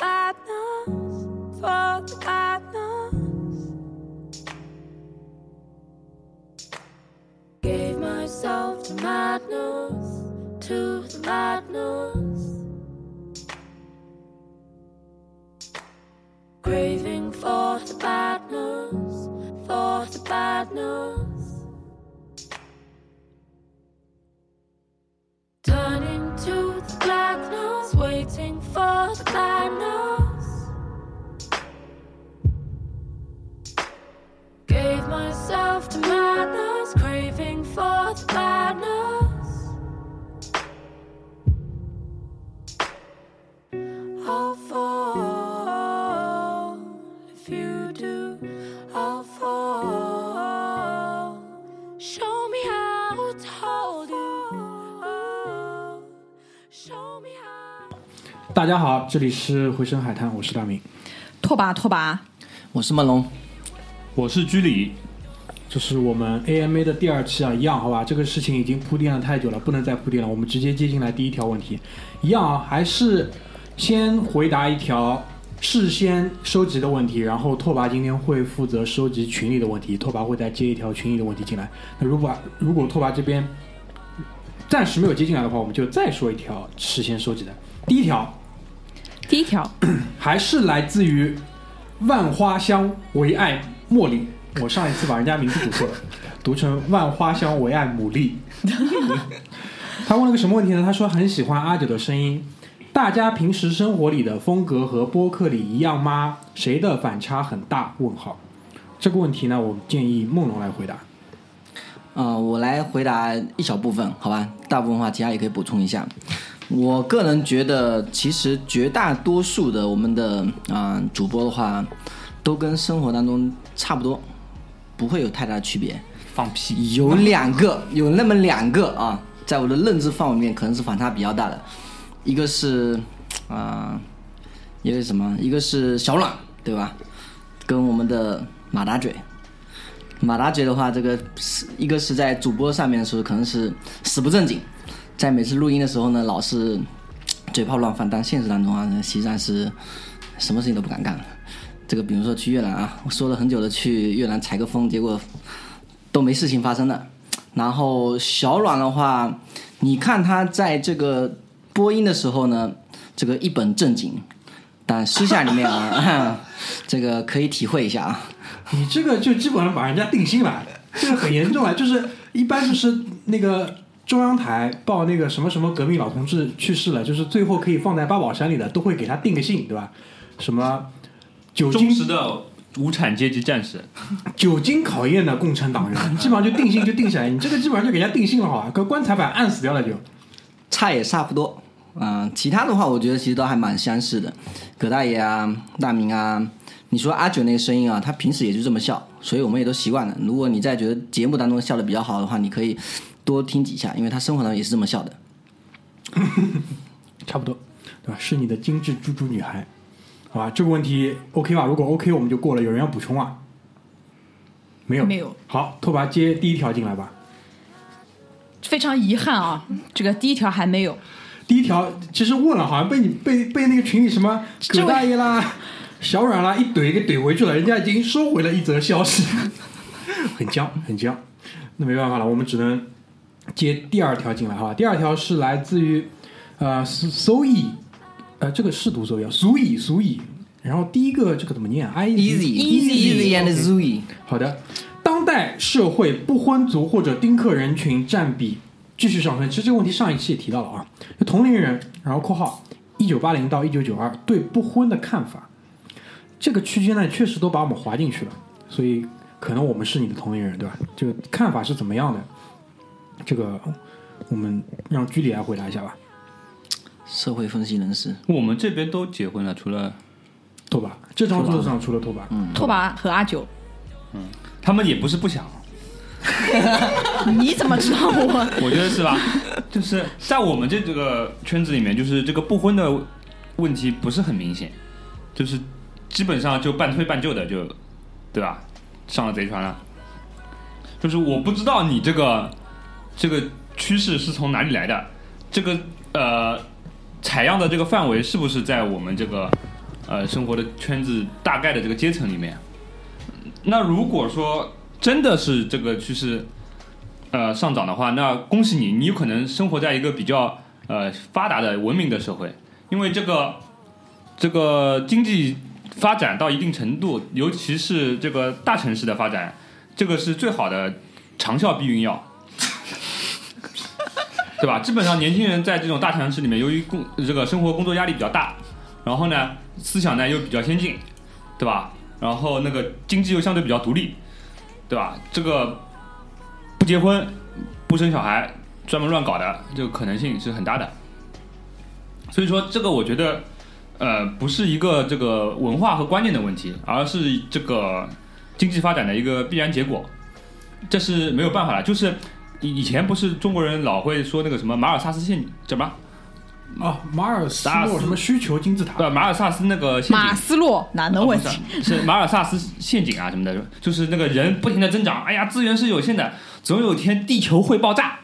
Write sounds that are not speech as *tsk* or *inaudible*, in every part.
madness, for madness. Gave myself to madness, to the madness. 好，这里是回声海滩，我是大明。拓跋拓跋，我是梦龙，我是居里，这是我们 AMA 的第二期啊，一样好吧？这个事情已经铺垫了太久了，不能再铺垫了。我们直接接进来第一条问题，一样啊，还是先回答一条事先收集的问题，然后拓跋今天会负责收集群里的问题，拓跋会再接一条群里的问题进来。那如果如果拓跋这边暂时没有接进来的话，我们就再说一条事先收集的。第一条第一条，*coughs* 还是来自于万花香唯爱茉莉。我上一次把人家名字读错了，*laughs* 读成万花香唯爱牡蛎。*laughs* 他问了个什么问题呢？他说很喜欢阿九的声音，大家平时生活里的风格和播客里一样吗？谁的反差很大？问号。这个问题呢，我建议梦龙来回答。呃、我来回答一小部分，好吧？大部分话其他也可以补充一下。我个人觉得，其实绝大多数的我们的啊、主播的话，都跟生活当中差不多，不会有太大的区别。放屁！有两个，有那么两个啊，在我的认知范围里面可能是反差比较大的，一个是啊、一个是什么？一个是小阮，对吧？跟我们的马大嘴。马大嘴的话，这个是一个是在主播上面的时候可能是死不正经，在每次录音的时候呢，老是 *tsk* 嘴炮乱放，但现实当中啊，实际上是什么事情都不敢干。这个比如说去越南啊，我说了很久的去越南采个风，结果都没事情发生的。然后小阮的话，你看他在这个播音的时候呢，这个一本正经，但私下里面啊，*laughs* 这个可以体会一下啊。你这个就基本上把人家定性了，这个很严重啊！就是一般就是那个中央台报那个什么什么革命老同志去世了，就是最后可以放在八宝山里的，都会给他定个姓，对吧？什么久忠实经的无产阶级战士，久经考验的共产党人，*laughs* 基本上就定性就定下来。你这个基本上就给人家定性了，好吧？跟棺材板按死掉了就。差也差不多嗯、其他的话，我觉得其实都还蛮相似的。葛大爷啊，大明啊，你说阿九那个声音啊，他平时也就这么笑，所以我们也都习惯了。如果你在觉得节目当中笑的比较好的话，你可以多听几下，因为他生活当中也是这么笑的。*laughs* 差不多，对吧？是你的精致猪猪女孩，好吧？这个问题 OK 吧？如果 OK，我们就过了。有人要补充啊？没有，没有。好，拓跋接第一条进来吧。非常遗憾啊，这个第一条还没有。第一条其实问了，好像被你被被那个群里什么葛大爷啦、小阮啦一怼给怼回去了，人家已经收回了一则消息，*laughs* 很僵很僵。那没办法了，我们只能接第二条进来，好吧？第二条是来自于呃苏以，呃这个是读苏以啊，苏以苏以。然后第一个这个怎么念？I Easy easy and Zooey，好的，当代社会不婚族或者丁克人群占比继续上升。其实这个问题上一期也提到了啊，就同龄人，然后括号一九八零到一九九二对不婚的看法，这个区间呢确实都把我们划进去了，所以可能我们是你的同龄人，对吧？这个看法是怎么样的？这个我们让居里来回答一下吧。社会分析人士。我们这边都结婚了，除了拓跋，这张桌子上除了拓跋，拓跋和阿九，嗯他们也不是不想，*laughs* 你怎么知道我？*laughs* 我觉得是吧？就是在我们这这个圈子里面，就是这个不婚的问题不是很明显，就是基本上就半推半就的就，对吧？上了贼船了。就是我不知道你这个这个趋势是从哪里来的，这个呃采样的这个范围是不是在我们这个呃生活的圈子大概的这个阶层里面？那如果说真的是这个趋势呃上涨的话，那恭喜你，你有可能生活在一个比较呃发达的文明的社会，因为这个这个经济发展到一定程度，尤其是这个大城市的发展，这个是最好的长效避孕药。对吧？基本上年轻人在这种大城市里面，由于工这个生活工作压力比较大，然后呢思想呢又比较先进，对吧？然后那个经济又相对比较独立，对吧？这个不结婚、不生小孩、专门乱搞的这个可能性是很大的。所以说，这个我觉得，呃，不是一个这个文化和观念的问题，而是这个经济发展的一个必然结果，这是没有办法的。就是以以前不是中国人老会说那个什么马尔萨斯陷什么？啊，马尔萨斯洛什么需求金字塔？对，马尔萨斯那个陷阱马斯洛哪能问题？哦是是马尔萨斯陷阱啊什么的，就是那个人不停的增长，哎呀，资源是有限的，总有一天地球会爆炸，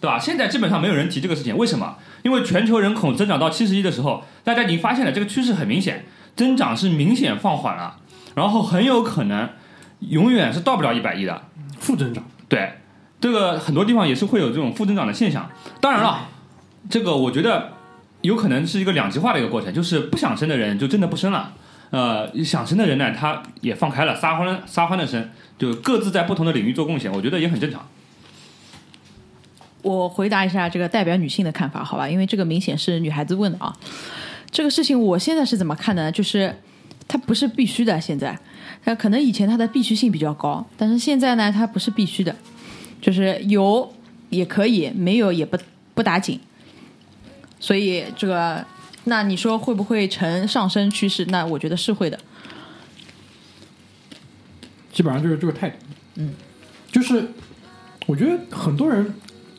对吧？现在基本上没有人提这个事情，为什么？因为全球人口增长到七十亿的时候，大家已经发现了这个趋势很明显，增长是明显放缓了，然后很有可能永远是到不了一百亿的。负增长。对，这个很多地方也是会有这种负增长的现象。当然了，这个我觉得有可能是一个两极化的一个过程，就是不想生的人就真的不生了，呃，想生的人呢，他也放开了，撒欢撒欢的生，就各自在不同的领域做贡献，我觉得也很正常。我回答一下这个代表女性的看法，好吧？因为这个明显是女孩子问的啊。这个事情我现在是怎么看的呢？就是它不是必须的，现在它可能以前它的必须性比较高，但是现在呢，它不是必须的，就是有也可以，没有也不不打紧。所以这个，那你说会不会呈上升趋势？那我觉得是会的。基本上就是这个态度。嗯，就是我觉得很多人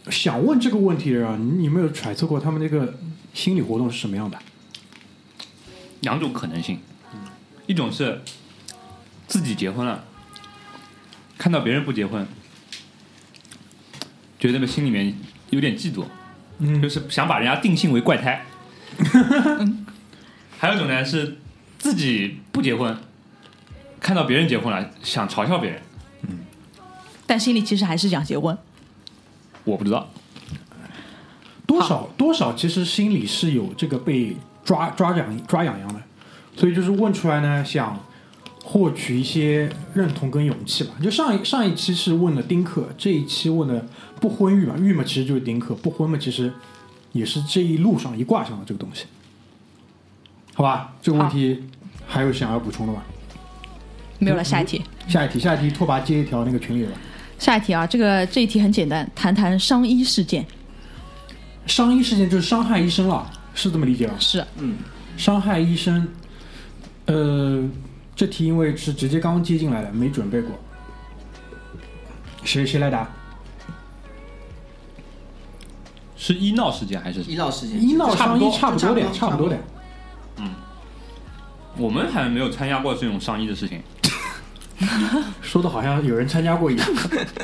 想问这个问题的人啊，你有没有揣测过他们那个心理活动是什么样的？两种可能性，一种是自己结婚了，看到别人不结婚，觉得那个心里面有点嫉妒，嗯就是想把人家定性为怪胎。*laughs* 还有一种呢是自己不结婚，看到别人结婚了，想嘲笑别人。嗯但心里其实还是想结婚。我不知道，多少多少，其实心里是有这个被抓抓痒抓痒痒的，所以就是问出来呢，想获取一些认同跟勇气吧。就上一上一期是问了丁克，这一期问的不婚育嘛，育嘛其实就是丁克，不婚嘛其实也是这一路上一挂上的这个东西，好吧？这个问题还有想要补充的吗？没有了，下一题。下一题，下一题，拓跋接一条那个群里的吧。下一题啊，这个这一题很简单，谈谈伤医事件。伤医事件就是伤害医生了，是这么理解吧？是嗯伤害医生，呃，这题因为是直接刚接进来的，没准备过。谁谁来答？是医闹事件还是？医闹事件，医闹差不多伤医差不多点，差不多点。嗯。我们还没有参加过这种上医的事情。*laughs* 说的好像有人参加过一样。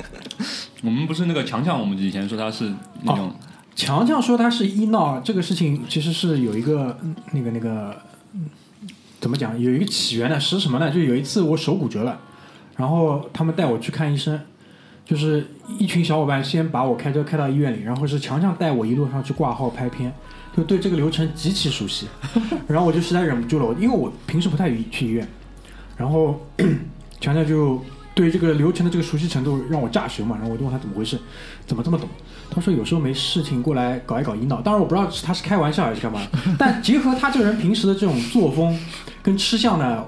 *laughs* 我们不是那个强强，我们以前说他是那种、强强说他是医闹，这个事情其实是有一个嗯那个那个嗯怎么讲，有一个起源的是什么呢？就有一次我手骨折了，然后他们带我去看医生，就是一群小伙伴先把我开车开到医院里，然后是强强带我一路上去挂号拍片，就对这个流程极其熟悉，*laughs* 然后我就实在忍不住了，因为我平时不太去医院，然后 *clears throat* 强强就对这个流程的这个熟悉程度让我炸舌嘛，然后我就问他怎么回事，怎么这么懂？他说有时候没事情过来搞一搞医闹，当然我不知道是他是开玩笑还是干嘛，*laughs* 但结合他这个人平时的这种作风跟吃相呢，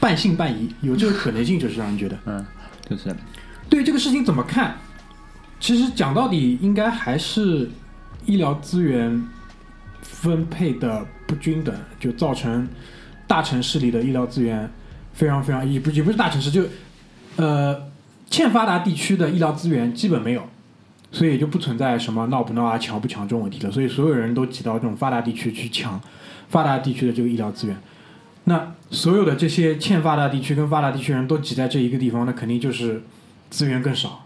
半信半疑，有这个可能性，就是让人觉得。嗯，就是对这个事情怎么看？其实讲到底，应该还是医疗资源分配的不均等，就造成大城市里的医疗资源非常非常也不也不是大城市，就呃欠发达地区的医疗资源基本没有，所以也就不存在什么闹不闹啊、抢不抢这种问题了。所以所有人都挤到这种发达地区去抢发达地区的这个医疗资源。那所有的这些欠发达地区跟发达地区人都挤在这一个地方，那肯定就是资源更少。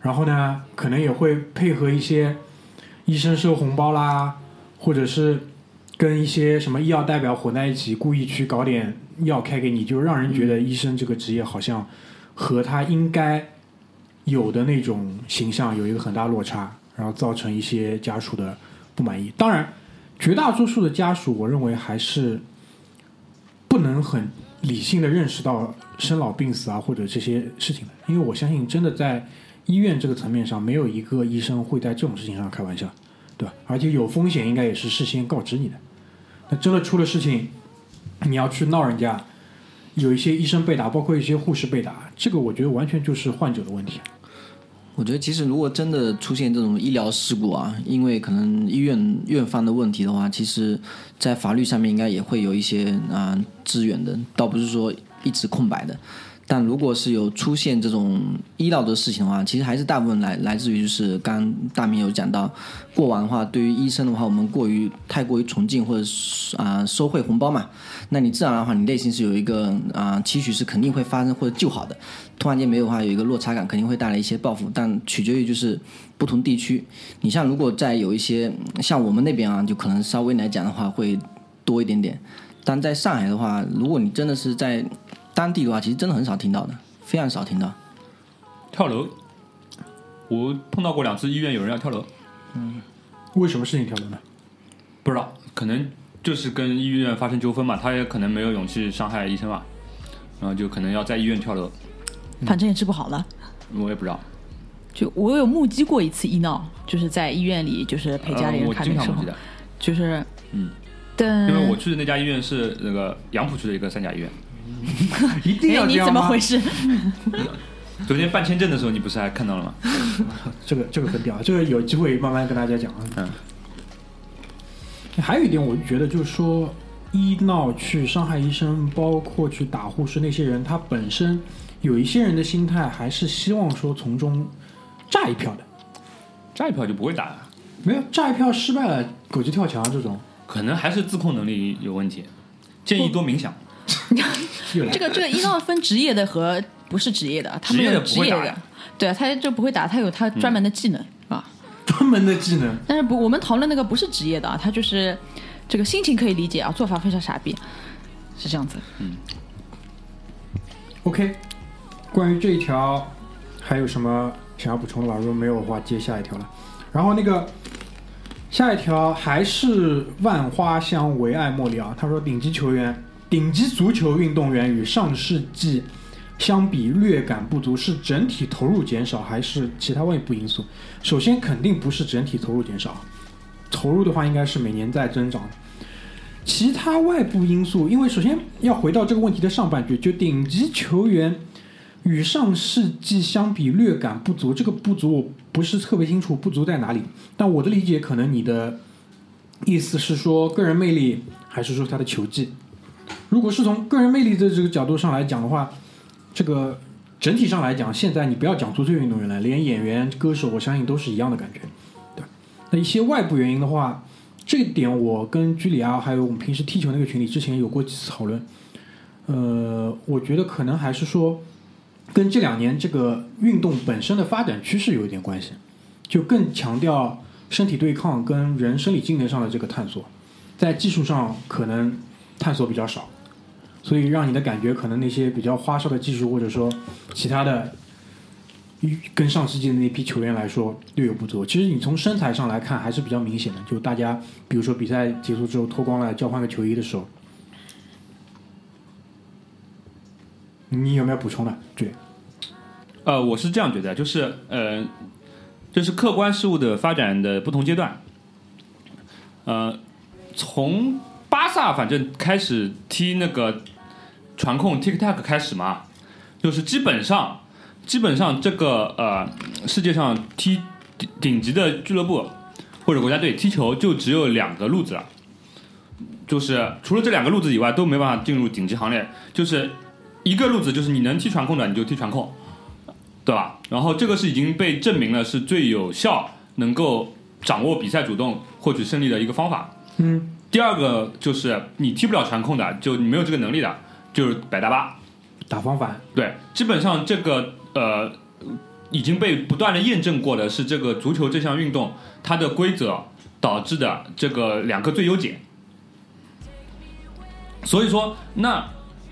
然后呢，可能也会配合一些医生收红包啦，或者是跟一些什么医药代表混在一起，故意去搞点药开给你，就让人觉得医生这个职业好像和他应该有的那种形象有一个很大落差，然后造成一些家属的不满意。当然，绝大多数的家属，我认为还是不能很理性的认识到生老病死啊或者这些事情的，因为我相信真的在医院这个层面上，没有一个医生会在这种事情上开玩笑，对吧？而且有风险应该也是事先告知你的。那真的出了事情，你要去闹人家，有一些医生被打，包括一些护士被打，这个我觉得完全就是患者的问题。我觉得其实如果真的出现这种医疗事故啊，因为可能医院院方的问题的话，其实在法律上面应该也会有一些啊、支援的，倒不是说一直空白的。但如果是有出现这种医疗的事情的话，其实还是大部分来来自于就是刚大明有讲到，过往的话对于医生的话，我们过于太过于崇敬或者是啊、收贿红包嘛，那你自然的话，你内心是有一个啊、期许是肯定会发生或者救好的。突然间没有的话，有一个落差感，肯定会带来一些报复，但取决于就是不同地区。你像如果在有一些像我们那边啊，就可能稍微来讲的话会多一点点，但在上海的话，如果你真的是在当地的话，其实真的很少听到的，非常少听到。跳楼，我碰到过两次医院有人要跳楼，嗯为什么事情跳楼呢？不知道，可能就是跟医院发生纠纷嘛，他也可能没有勇气伤害医生嘛，然后就可能要在医院跳楼，反正也治不好了。我也不知道，就我有目击过一次医闹，就是在医院里，就是陪家里人看病的时候。经常不记，得，就是嗯，但因为我去的那家医院是那个杨浦区的一个三甲医院，*laughs* 一定要这样吗怎么回事？*laughs* 昨天办签证的时候你不是还看到了吗？*laughs* 这个这个很屌，这个有机会慢慢跟大家讲啊。嗯，还有一点，我就觉得就是说，医闹去伤害医生，包括去打护士那些人，他本身有一些人的心态还是希望说从中炸一票的。炸一票就不会打了，没有炸一票失败了，狗急跳墙这种，可能还是自控能力有问题，建议多冥想。*laughs* 这个这个医闹分职业的和不是职业的，他们职业的有职业的对啊，他就不会打，他有他专门的技能、啊。专门的技能。但是不，我们讨论那个不是职业的啊，他就是这个心情可以理解啊，做法非常傻逼，是这样子。嗯 OK，关于这一条还有什么想要补充的吗？如果没有的话，接下一条了。然后那个下一条还是万花香唯爱茉莉啊，他说顶级球员、顶级足球运动员与上世纪相比略感不足，是整体投入减少还是其他外部因素？首先肯定不是整体投入减少，投入的话应该是每年在增长。其他外部因素，因为首先要回到这个问题的上半句，就顶级球员与上世纪相比略感不足，这个不足我不是特别清楚，不足在哪里？但我的理解，可能你的意思是说个人魅力，还是说他的球技？如果是从个人魅力的这个角度上来讲的话，这个整体上来讲，现在你不要讲足球运动员了，连演员、歌手，我相信都是一样的感觉，对。那一些外部原因的话，这点我跟居里啊，还有我们平时踢球那个群里之前有过几次讨论。呃，我觉得可能还是说，跟这两年这个运动本身的发展趋势有一点关系，就更强调身体对抗跟人生理机能上的这个探索，在技术上可能探索比较少，所以让你的感觉可能那些比较花哨的技术或者说其他的。跟上世纪的那批球员来说略有不足。其实你从身材上来看还是比较明显的，就大家比如说比赛结束之后脱光了交换个球衣的时候，你有没有补充的？对，呃，我是这样觉得，就是呃，这是客观事物的发展的不同阶段。呃，从巴萨反正开始踢那个传控，tik tak 开始嘛，就是基本上基本上这个呃世界上踢顶顶级的俱乐部或者国家队踢球就只有两个路子了，就是除了这两个路子以外都没办法进入顶级行列，就是一个路子就是你能踢传控的你就踢传控，对吧？然后这个是已经被证明了是最有效能够掌握比赛主动获取胜利的一个方法。嗯，第二个就是你踢不了传控的，就你没有这个能力的，就是摆大巴。打方法，对，基本上这个呃已经被不断的验证过的是这个足球这项运动它的规则导致的这个两个最优解，所以说，那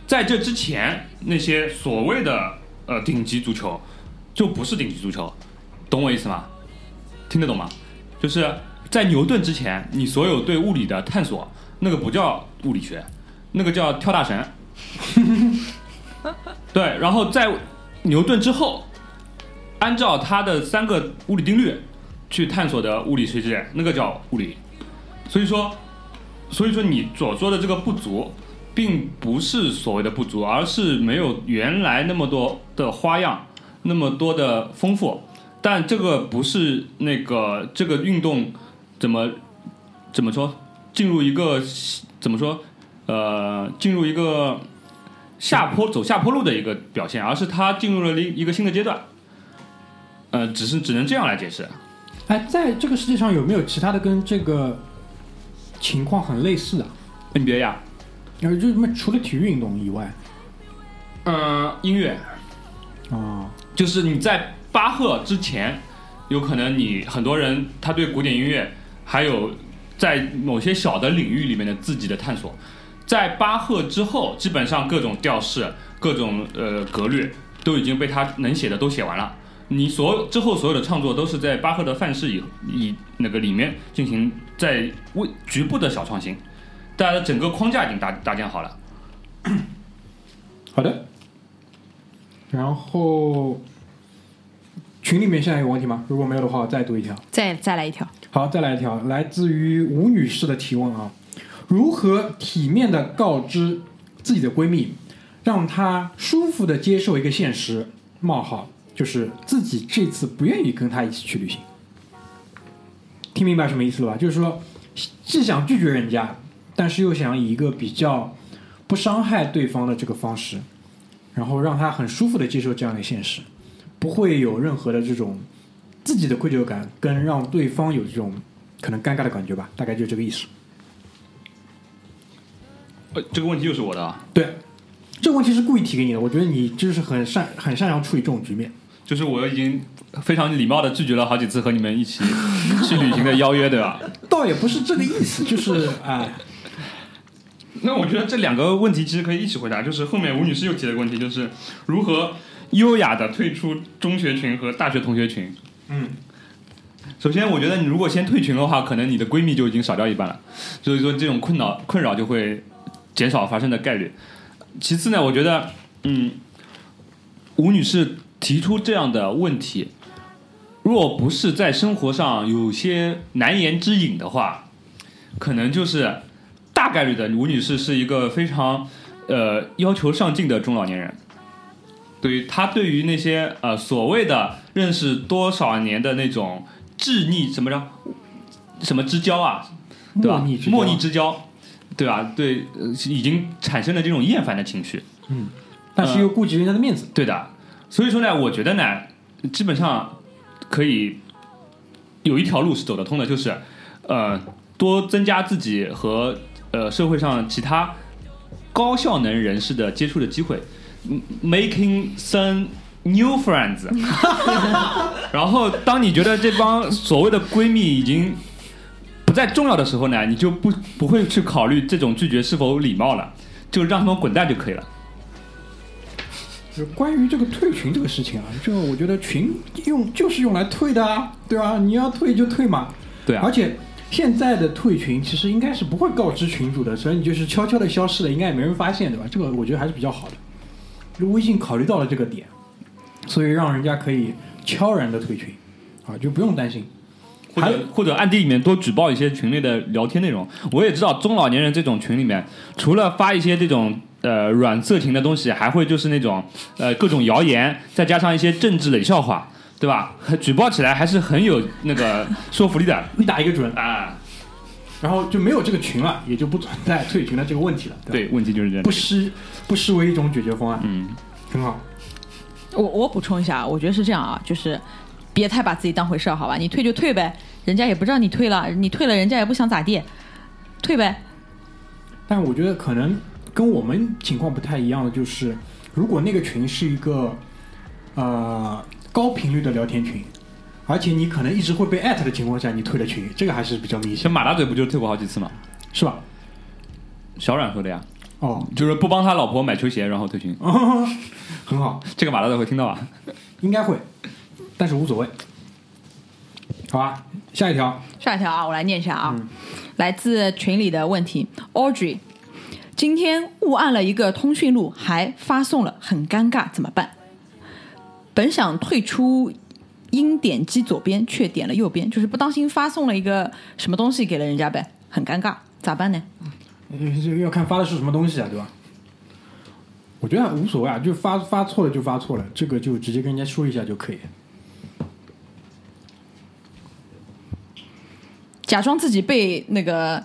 在这之前，那些所谓的呃顶级足球，就不是顶级足球，懂我意思吗？听得懂吗？就是在牛顿之前，你所有对物理的探索，那个不叫物理学，那个叫跳大神。对，然后在牛顿之后，按照他的三个物理定律去探索的物理世界，那个叫物理。所以说，所以说你所说的这个不足，并不是所谓的不足，而是没有原来那么多的花样，那么多的丰富。但这个不是那个这个运动怎么怎么说进入一个怎么说呃进入一个下坡走下坡路的一个表现，而是他进入了一一个新的阶段。呃，只是只能这样来解释。哎，在这个世界上有没有其他的跟这个情况很类似的？NBA 呀，然后就什么除了体育运动以外，嗯、音乐啊、就是你在巴赫之前，有可能你很多人他对古典音乐还有在某些小的领域里面的自己的探索，在巴赫之后，基本上各种调式、各种呃格律都已经被他能写的都写完了。你所有之后所有的创作都是在巴赫的范式以以那个里面进行在为局部的小创新，大家的整个框架已经搭搭建好了。好的。然后群里面现在有问题吗？如果没有的话，我再读一条。再再来一条，好，再来一条，来自于吴女士的提问啊：如何体面的告知自己的闺蜜，让她舒服的接受一个现实？冒号就是自己这次不愿意跟她一起去旅行。听明白什么意思了吧？就是说，既想拒绝人家，但是又想以一个比较不伤害对方的这个方式，然后让她很舒服的接受这样的现实，不会有任何的这种自己的愧疚感，跟让对方有这种可能尴尬的感觉吧，大概就这个意思。呃，这个问题又是我的啊。对，这个问题是故意提给你的，我觉得你就是很善很擅长处理这种局面。就是我已经非常礼貌的拒绝了好几次和你们一起 *laughs* 去旅行的邀约，对吧？倒也不是这个意思，就是 *laughs* 啊，那我觉得这两个问题其实可以一起回答。就是后面吴女士又提了个问题，就是如何优雅的退出中学群和大学同学群。嗯，首先，我觉得你如果先退群的话，可能你的闺蜜就已经少掉一半了，所以说这种困扰困扰就会减少发生的概率。其次呢，我觉得，嗯，吴女士提出这样的问题，若不是在生活上有些难言之隐的话，可能就是大概率的吴女士是一个非常呃要求上进的中老年人。对于他对于那些呃所谓的认识多少年的那种智逆什么着什么之交啊，对吧？莫逆之交对吧？对，呃已经产生了这种厌烦的情绪。嗯但是又顾及人家的面子。对的，所以说呢，我觉得呢，基本上可以有一条路是走得通的，就是呃，多增加自己和呃社会上其他高效能人士的接触的机会嗯，making some new friends。*laughs* 然后，当你觉得这帮所谓的闺蜜已经不再重要的时候呢，你就不不会去考虑这种拒绝是否礼貌了，就让他们滚蛋就可以了。就是关于这个退群这个事情啊，就我觉得群用就是用来退的啊，对吧？你要退就退嘛。对啊而，且现在的退群其实应该是不会告知群主的，所以你就是悄悄的消失了，应该也没人发现，对吧？这个我觉得还是比较好的。就微信考虑到了这个点，所以让人家可以悄然的退群，啊，就不用担心。或者或者暗地里面多举报一些群内的聊天内容。我也知道中老年人这种群里面，除了发一些这种呃软色情的东西，还会就是那种呃各种谣言，再加上一些政治冷笑话，对吧？*laughs* 举报起来还是很有那个说服力的 *laughs* 你打一个准，啊。然后就没有这个群了，也就不存在 *laughs* 退群的这个问题了，对？对，问题就是这样不。失不失为一种解决方案，嗯，很好。我我补充一下，我觉得是这样啊，就是别太把自己当回事儿，好吧？你退就退呗，人家也不知道你退了，你退了人家也不想咋地，退呗。但我觉得可能跟我们情况不太一样的就是，如果那个群是一个呃高频率的聊天群，而且你可能一直会被艾特的情况下，你退了群，这个还是比较明显，像马大嘴不就退过好几次吗？是吧？小阮说的呀。哦，就是不帮他老婆买球鞋，然后退群。*laughs* 很好，这个马大嘴会听到吧？应该会，但是无所谓。好吧，下一条，下一条啊，我来念一下啊，来自群里的问题，Audrey，今天误按了一个通讯录，还发送了，很尴尬，怎么办？本想退出，应点击左边，却点了右边，就是不当心发送了一个什么东西给了人家呗，很尴尬，咋办呢？呃这个要看发的是什么东西啊，对吧？我觉得无所谓啊，就发发错了就发错了，这个就直接跟人家说一下就可以。假装自己被那个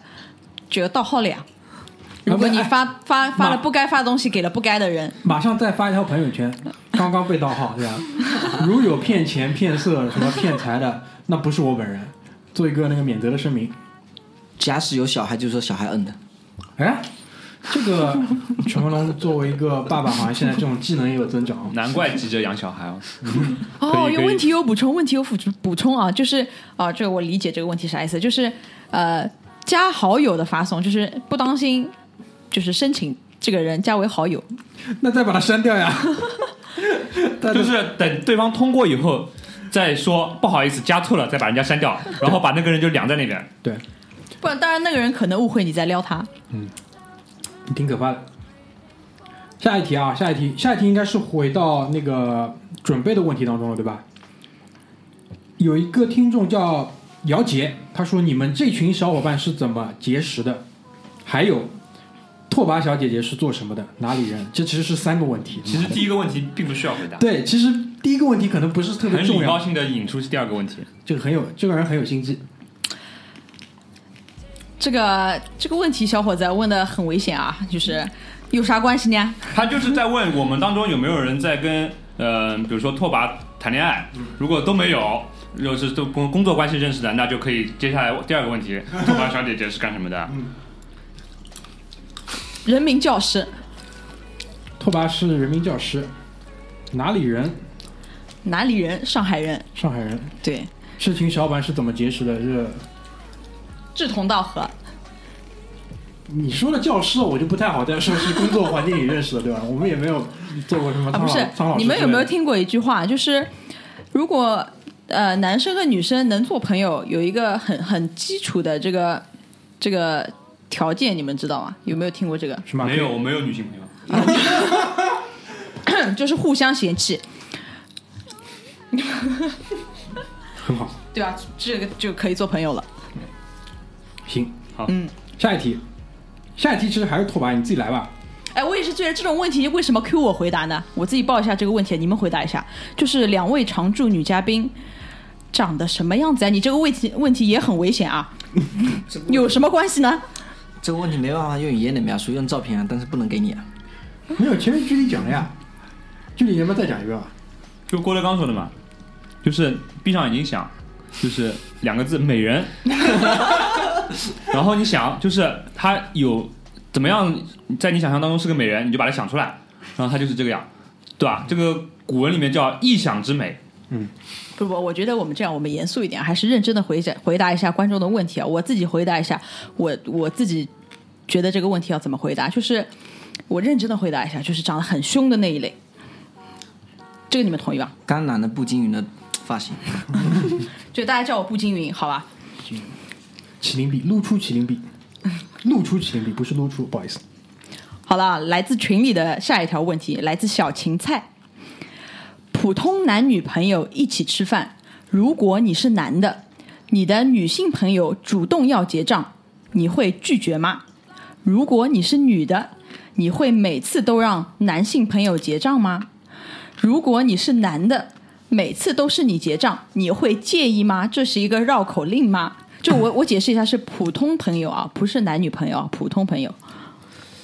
这个盗号了呀。*laughs* 如果你发发发了不该发的东西给了不该的人，马上再发一条朋友圈，刚刚被盗号，对吧？*laughs* 如有骗钱、骗色、什么骗财的，那不是我本人，做一个那个免责的声明。假使有小孩，就说小孩摁的。哎，这个 *laughs* 陈文龙作为一个爸爸，好像现在这种技能也有增长。难怪急着养小孩哦。哦，有问题有补充，问题有补充补充啊，就是啊，这个我理解这个问题啥意思，就是呃，加好友的发送，就是不当心，就是申请这个人加为好友，那再把他删掉呀。*laughs* 就是等对方通过以后，再说不好意思加错了，再把人家删掉，然后把那个人就晾在那边。对，不然当然那个人可能误会你在撩他。嗯挺可怕的。下一题啊，下一题，下一题应该是回到那个准备的问题当中了，对吧？有一个听众叫姚杰，他说：“你们这群小伙伴是怎么结识的？还有，拓跋小姐姐是做什么的？哪里人？”这其实是三个问题。其实第一个问题并不需要回答，对，其实第一个问题可能不是特别很重要，礼貌性的引出第二个问题。这个很有，这个人很有心机。这个这个问题，小伙子问的很危险啊，就是有啥关系呢？他就是在问我们当中有没有人在跟呃，比如说拓跋谈恋爱，如果都没有，又是都工工作关系认识的，那就可以接下来第二个问题，拓跋小姐姐是干什么的？人民教师，拓跋是人民教师，哪里人？哪里人？上海人。上海人。对，这群小伙伴是怎么结识的？这志同道合。你说的教师，我就不太好再说是工作环境里认识的，对吧？*laughs* 我们也没有做过什么啊，不是你们有没有？听过一句话，就是如果呃男生和女生能做朋友，有一个很很基础的这个这个条件，你们知道吗？有没有听过这个？是吗？没有，我没有女性朋友。*coughs* 就是互相嫌弃，很好。对吧？这个就可以做朋友了。行，好嗯，下一题，下一题其实还是拓跋，你自己来吧。哎，我也是觉得这种问题为什么 Q 我回答呢？我自己报一下这个问题，你们回答一下。就是两位常驻女嘉宾长得什么样子啊？你这个问题问题也很危险啊，*laughs* 有什么关系呢？这个问题没办法用语言来描述，用照片啊，但是不能给你啊。没有，前面具体讲了呀。具体你要不要再讲一遍啊？就郭德纲说的嘛，就是闭上眼睛想，就是两个字美人，*laughs* 然后你想，就是他有怎么样，在你想象当中是个美人，你就把它想出来，然后他就是这个样，对吧？这个古文里面叫臆想之美，嗯不不，我觉得我们这样，我们严肃一点，还是认真的回答回答一下观众的问题啊。我自己回答一下，我我自己觉得这个问题要怎么回答，就是我认真的回答一下，就是长得很凶的那一类。这个你们同意吧？甘蓝的步惊云的发型，*laughs* 就大家叫我步惊云，好吧？麒麟臂，露出麒麟臂，*laughs* 露出麒麟臂，不是露出，不好意思。好了，来自群里的下一条问题，来自小芹菜。普通男女朋友一起吃饭，如果你是男的，你的女性朋友主动要结账，你会拒绝吗？如果你是女的，你会每次都让男性朋友结账吗？如果你是男的，每次都是你结账，你会介意吗？这是一个绕口令吗？就我 *coughs* 我解释一下，是普通朋友啊，不是男女朋友啊，普通朋友。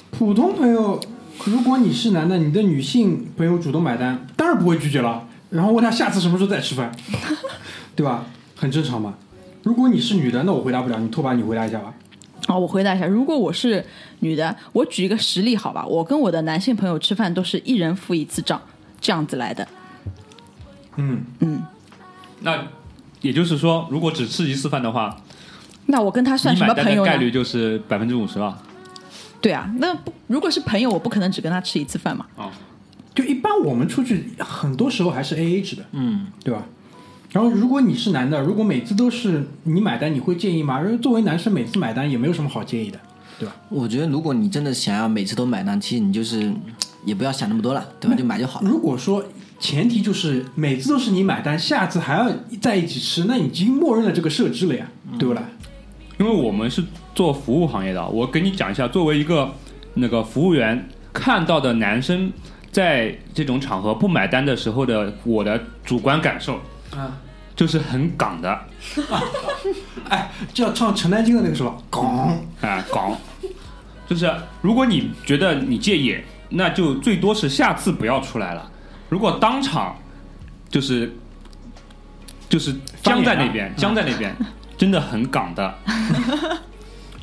普通朋友，如果你是男的，你的女性朋友主动买单，当然不会拒绝了。然后问他下次什么时候再吃饭，*laughs* 对吧？很正常嘛。如果你是女的，那我回答不了，你拓跋你回答一下吧。好，我回答一下，如果我是女的，我举一个实例好吧？我跟我的男性朋友吃饭都是一人付一次账，这样子来的。嗯嗯，那也就是说，如果只吃一次饭的话，那我跟他算什么朋友？概率就是百分之五十了。对啊，那不如果是朋友，我不可能只跟他吃一次饭嘛。啊就一般我们出去很多时候还是 A A 制的，嗯，对吧？然后如果你是男的，如果每次都是你买单，你会介意吗？因为作为男生每次买单也没有什么好介意的，对吧？我觉得如果你真的想要每次都买单，其实你就是也不要想那么多了，对吧？就买就好了。如果说前提就是每次都是你买单，下次还要在一起吃，那已经默认了这个设置了呀，对不啦？因为我们是做服务行业的，我跟你讲一下，作为一个那个服务员看到的男生在这种场合不买单的时候的我的主观感受，啊，就是很港的 *laughs* 哎，就要唱《陈丹青》的那个是吧，港啊港，就是如果你觉得你介意，那就最多是下次不要出来了。如果当场就是就是僵在那边，僵在那边，*laughs* 真的很港的。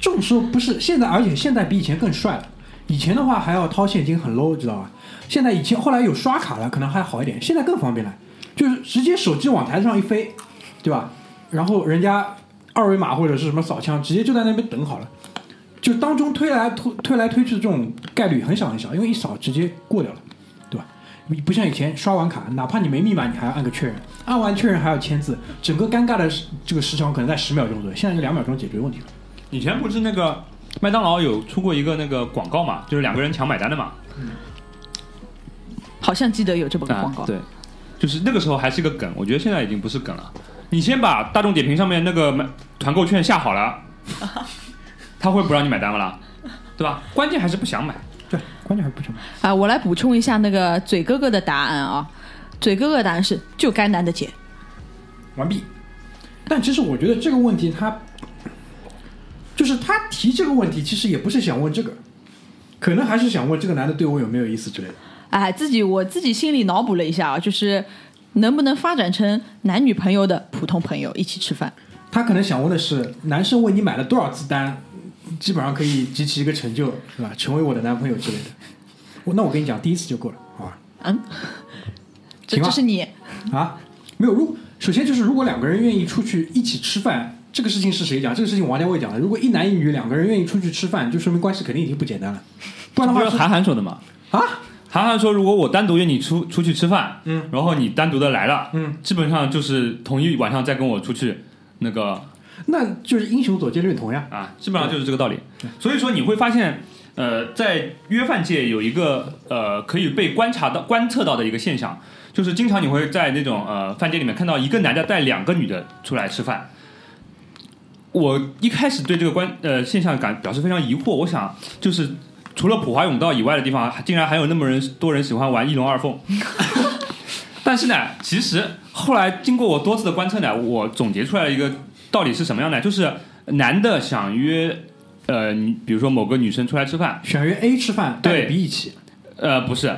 这种时候不是现在，而且现在比以前更帅了。以前的话还要掏现金，很 low，知道吧？现在以前后来有刷卡了，可能还好一点，现在更方便了，就是直接手机往台子上一飞，对吧？然后人家二维码或者是什么扫枪，直接就在那边等好了，就当中推来推推来推去的这种概率很小很小，因为一扫直接过掉了，对吧？你不像以前刷完卡，哪怕你没密码，你还要按个确认，按完确认还要签字，整个尴尬的这个时长可能在十秒钟左右，现在就两秒钟解决问题了。以前不是那个麦当劳有出过一个那个广告嘛，就是两个人抢买单的嘛。好像记得有这么个广告。啊，对，就是那个时候还是个梗，我觉得现在已经不是梗了。你先把大众点评上面那个买团购券下好了，*laughs* 他会不让你买单吗啦？对吧？关键还是不想买。对，关键还是不想买。啊，我来补充一下那个嘴哥哥的答案啊。嘴哥哥的答案是就该男的解。完毕。但其实我觉得这个问题他，就是他提这个问题，其实也不是想问这个，可能还是想问这个男的对我有没有意思之类的。哎，自己我自己心里脑补了一下啊，就是能不能发展成男女朋友的普通朋友一起吃饭？他可能想问的是，男生为你买了多少次单，基本上可以集齐一个成就，是吧？成为我的男朋友之类的。我那我跟你讲，第一次就够了，好吧？嗯，*laughs* 这行吧这是你啊，没有。如首先就是，如果两个人愿意出去一起吃饭，这个事情是谁讲？这个事情王家卫讲的。如果一男一女两个人愿意出去吃饭，就说明关系肯定已经不简单了。不然的话是是韩寒说的嘛？啊，韩寒说，如果我单独约你出出去吃饭，嗯，然后你单独的来了，嗯，基本上就是同一晚上再跟我出去，那个那就是英雄所见略同呀。啊，基本上就是这个道理。所以说你会发现，呃，在约饭界有一个呃可以被观察到、观测到的一个现象，就是经常你会在那种呃饭店里面看到一个男的带两个女的出来吃饭。我一开始对这个观呃现象感表示非常疑惑，我想就是除了普华永道以外的地方，竟然还有那么人多人喜欢玩一龙二凤。*laughs* 但是呢，其实后来经过我多次的观测呢，我总结出来的一个道理是什么样的？就是男的想约呃，比如说某个女生出来吃饭，想约 A 吃饭，对 B 一起，呃，不是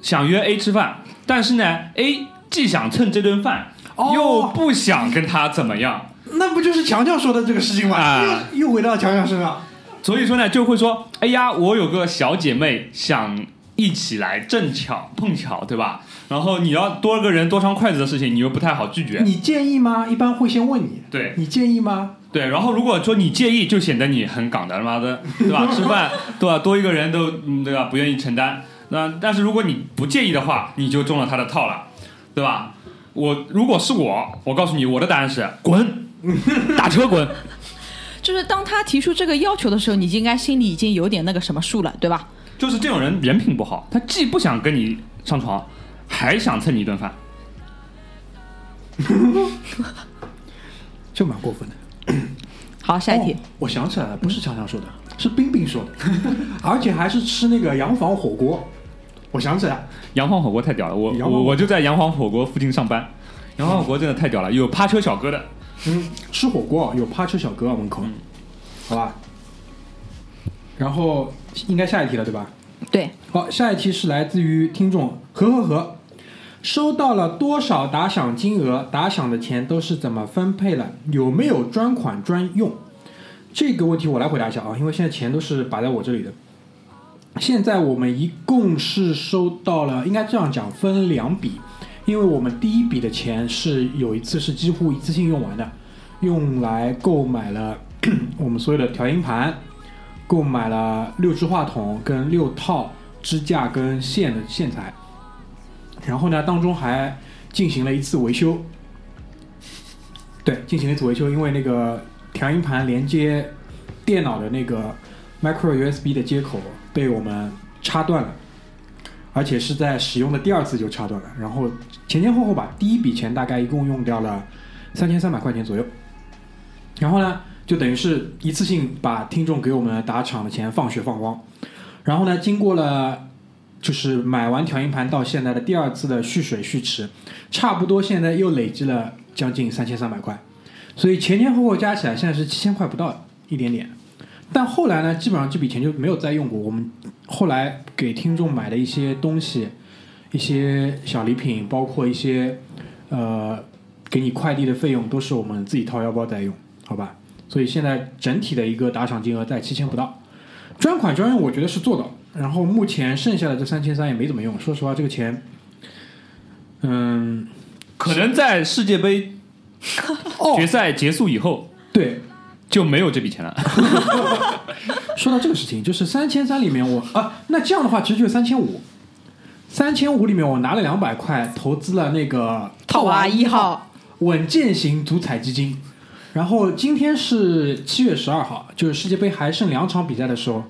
想约 A 吃饭，但是呢，A 既想蹭这顿饭，哦又不想跟他怎么样，那不就是强强说的这个事情吗？啊又又回到强强身上。所以说呢，就会说，哎呀，我有个小姐妹想一起来，正巧碰巧，对吧？然后你要多个人多双筷子的事情，你又不太好拒绝，你介意吗？一般会先问你，对你介意吗？对。然后如果说你介意，就显得你很港的，他妈的，对吧？吃饭对吧？多一个人都嗯对吧？不愿意承担。那但是如果你不介意的话，你就中了他的套了，对吧？我如果是我，我告诉你，我的答案是滚，打车滚。就是当他提出这个要求的时候，你就应该心里已经有点那个什么数了，对吧？就是这种人人品不好，他既不想跟你上床，还想蹭你一顿饭。就蛮过分的。*coughs* 好，下一题。哦我想起来了，不是强强说的，是冰冰说的，*laughs* 而且还是吃那个洋房火锅。我想起来，洋房火锅太屌了，我我我就在洋房火锅附近上班，洋房火锅真的太屌了，有趴车小哥的，嗯，吃火锅有趴车小哥啊门口，好吧。然后应该下一题了，对吧？对，好，下一题是来自于听众和和和，收到了多少打赏金额？打赏的钱都是怎么分配了？有没有专款专用？这个问题我来回答一下啊，因为现在钱都是摆在我这里的。现在我们一共是收到了，应该这样讲，分两笔，因为我们第一笔的钱是有一次是几乎一次性用完的，用来购买了 *clears throat* 我们所有的调音盘，购买了六支话筒跟六套支架跟线的线材，然后呢，当中还进行了一次维修。对，进行了一次维修，因为那个调音盘连接电脑的那个 micro USB 的接口被我们插断了，而且是在使用的第二次就插断了。然后前前后后吧，第一笔钱大概一共用掉了三千三百块钱左右。然后呢，就等于是一次性把听众给我们打赏的钱放血放光。然后呢，经过了就是买完调音盘到现在的第二次的蓄水蓄池，差不多现在又累积了将近三千三百块，所以前前后后加起来现在是七千块不到一点点。但后来呢，基本上这笔钱就没有再用过。我们后来给听众买的一些东西，一些小礼品，包括一些呃给你快递的费用，都是我们自己掏腰包在用，好吧？所以现在整体的一个打赏金额在七千不到。专款专用，我觉得是做到。然后目前剩下的这三千三也没怎么用。说实话，这个钱，嗯，可能在世界杯哦决赛结束以后对，就没有这笔钱了。*laughs* 说到这个事情，就是三千三里面我啊，那这样的话其实就是三千五，三千五里面我拿了两百块投资了那个套娃一号稳健型足彩基金，然后今天是七月十二号，就是世界杯还剩两场比赛的时候，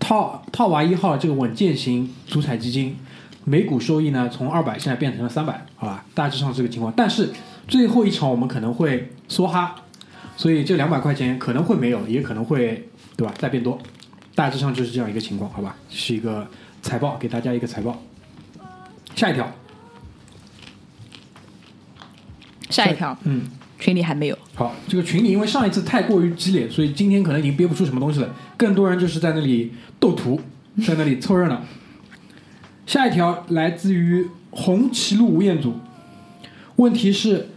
套套娃一号这个稳健型足彩基金每股收益呢从二百现在变成了三百，好吧，大致上是这个情况，但是最后一场我们可能会梭哈，所以这两百块钱可能会没有，也可能会对吧？再变多，大致上就是这样一个情况，好吧，是一个财报，给大家一个财报。下一条，下一条。嗯，群里还没有，好，这个群里因为上一次太过于激烈，所以今天可能已经憋不出什么东西了，更多人就是在那里斗图，在那里凑热闹。*laughs* 下一条来自于红旗路吴彦祖，问题是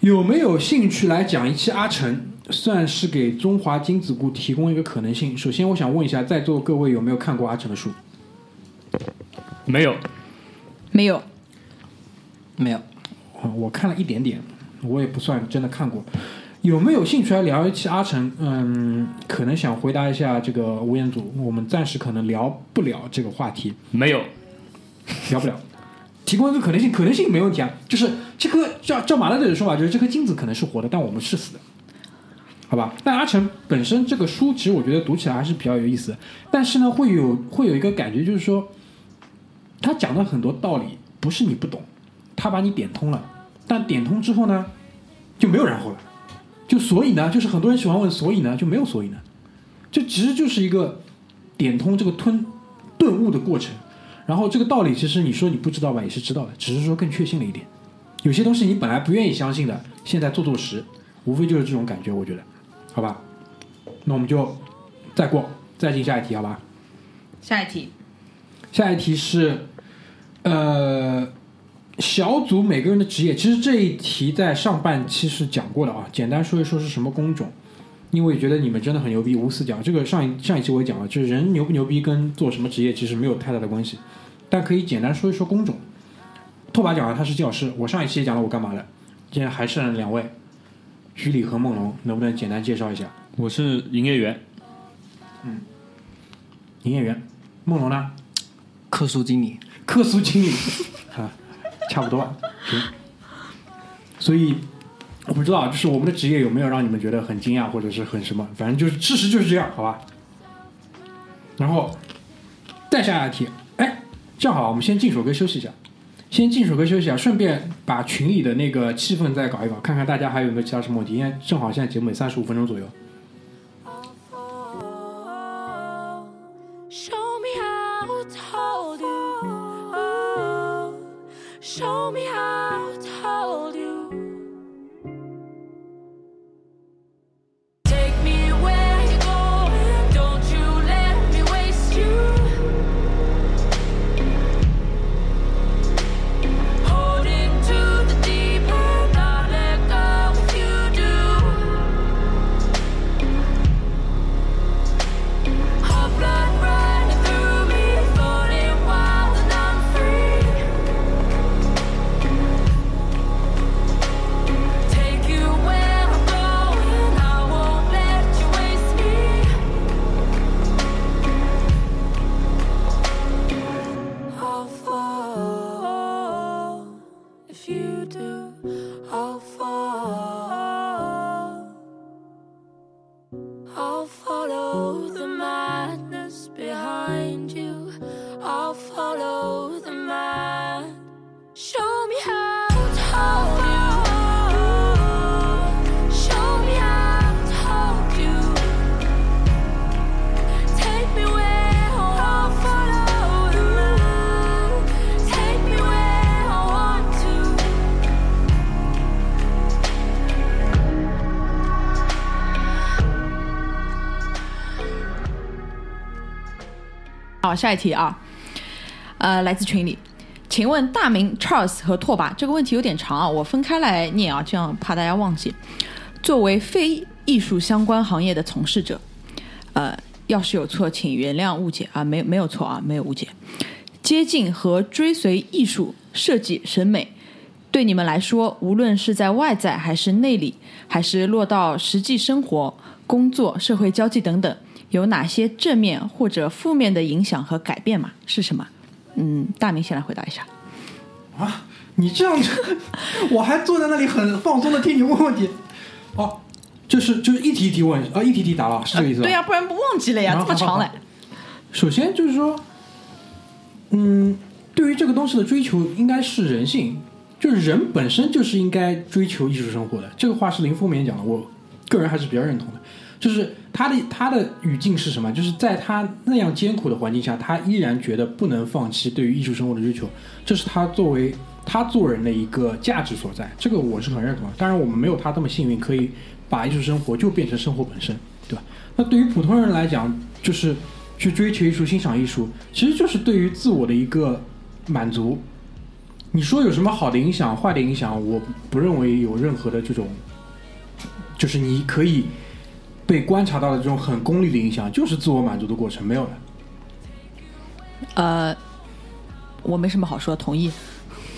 有没有兴趣来讲一期阿成？算是给中华精子库提供一个可能性。首先，我想问一下在座各位有没有看过阿成的书？没有，没有，没有，啊，我看了一点点，我也不算真的看过。有没有兴趣来聊一期阿成？嗯，可能想回答一下这个吴彦祖，我们暂时可能聊不了这个话题，没有，聊不了。提供一个可能性，可能性没问题啊。就是这颗照照马勒的说法，就是这颗精子可能是活的，但我们是死的，好吧？但阿成本身这个书，其实我觉得读起来还是比较有意思。但是呢，会有会有一个感觉，就是说，他讲的很多道理不是你不懂，他把你点通了，但点通之后呢，就没有然后了。就所以呢，就是很多人喜欢问，所以呢就没有所以呢，这其实就是一个点通这个吞顿悟的过程。然后这个道理，其实你说你不知道吧，也是知道的，只是说更确信了一点。有些东西你本来不愿意相信的，现在做做实，无非就是这种感觉，我觉得，好吧？那我们就再过，再进下一题，好吧？下一题，下一题是，呃，小组每个人的职业。其实这一题在上半期是讲过的啊，简单说一说是什么工种。因为觉得你们真的很牛逼，无死角。这个上一上一期我也讲了，就是人牛不牛逼跟做什么职业其实没有太大的关系，但可以简单说一说工种。拓跋讲了他是教师，我上一期也讲了我干嘛的。今天还剩两位，徐礼和梦龙，能不能简单介绍一下？我是营业员，嗯营业员，梦龙呢？客诉经理，客诉经理，*laughs* 啊，差不多吧。行。所以我不知道，就是我们的职业有没有让你们觉得很惊讶，或者是很什么？反正就是事实就是这样，好吧？然后再下一题，哎，正好我们先进首歌休息一下，先进首歌休息一下，顺便把群里的那个气氛再搞一搞，看看大家还有没有其他什么问题。因为正好现在节目三十五分钟左右。Show me how 好，下一题啊，呃，来自群里，请问大明 Charles 和拓跋这个问题有点长啊，我分开来念啊，这样怕大家忘记。作为非艺术相关行业的从事者，呃，要是有错，请原谅误解啊，没没有错啊，没有误解。接近和追随艺术、设计、审美，对你们来说，无论是在外在还是内里，还是落到实际生活、工作、社会交际等等，有哪些正面或者负面的影响和改变吗？是什么？嗯，大明先来回答一下。啊，你这样子，*laughs* 我还坐在那里很放松的听你问问题。哦，就是就是一题一题问啊，一题一题答了，是这个意思吧？对呀、不然不忘记了呀，好这么长嘞好好。首先就是说，嗯，对于这个东西的追求应该是人性，就是人本身就是应该追求艺术生活的。这个话是林风眠讲的，我个人还是比较认同的。就是他的他的语境是什么？就是在他那样艰苦的环境下，他依然觉得不能放弃对于艺术生活的追求，这是他作为他做人的一个价值所在。这个我是很认同的。当然，我们没有他这么幸运，可以把艺术生活就变成生活本身，对吧？那对于普通人来讲，就是去追求艺术、欣赏艺术，其实就是对于自我的一个满足。你说有什么好的影响、坏的影响，我不认为有任何的这种，就是你可以被观察到的这种很功利的影响，就是自我满足的过程，没有的。呃，我没什么好说，同意。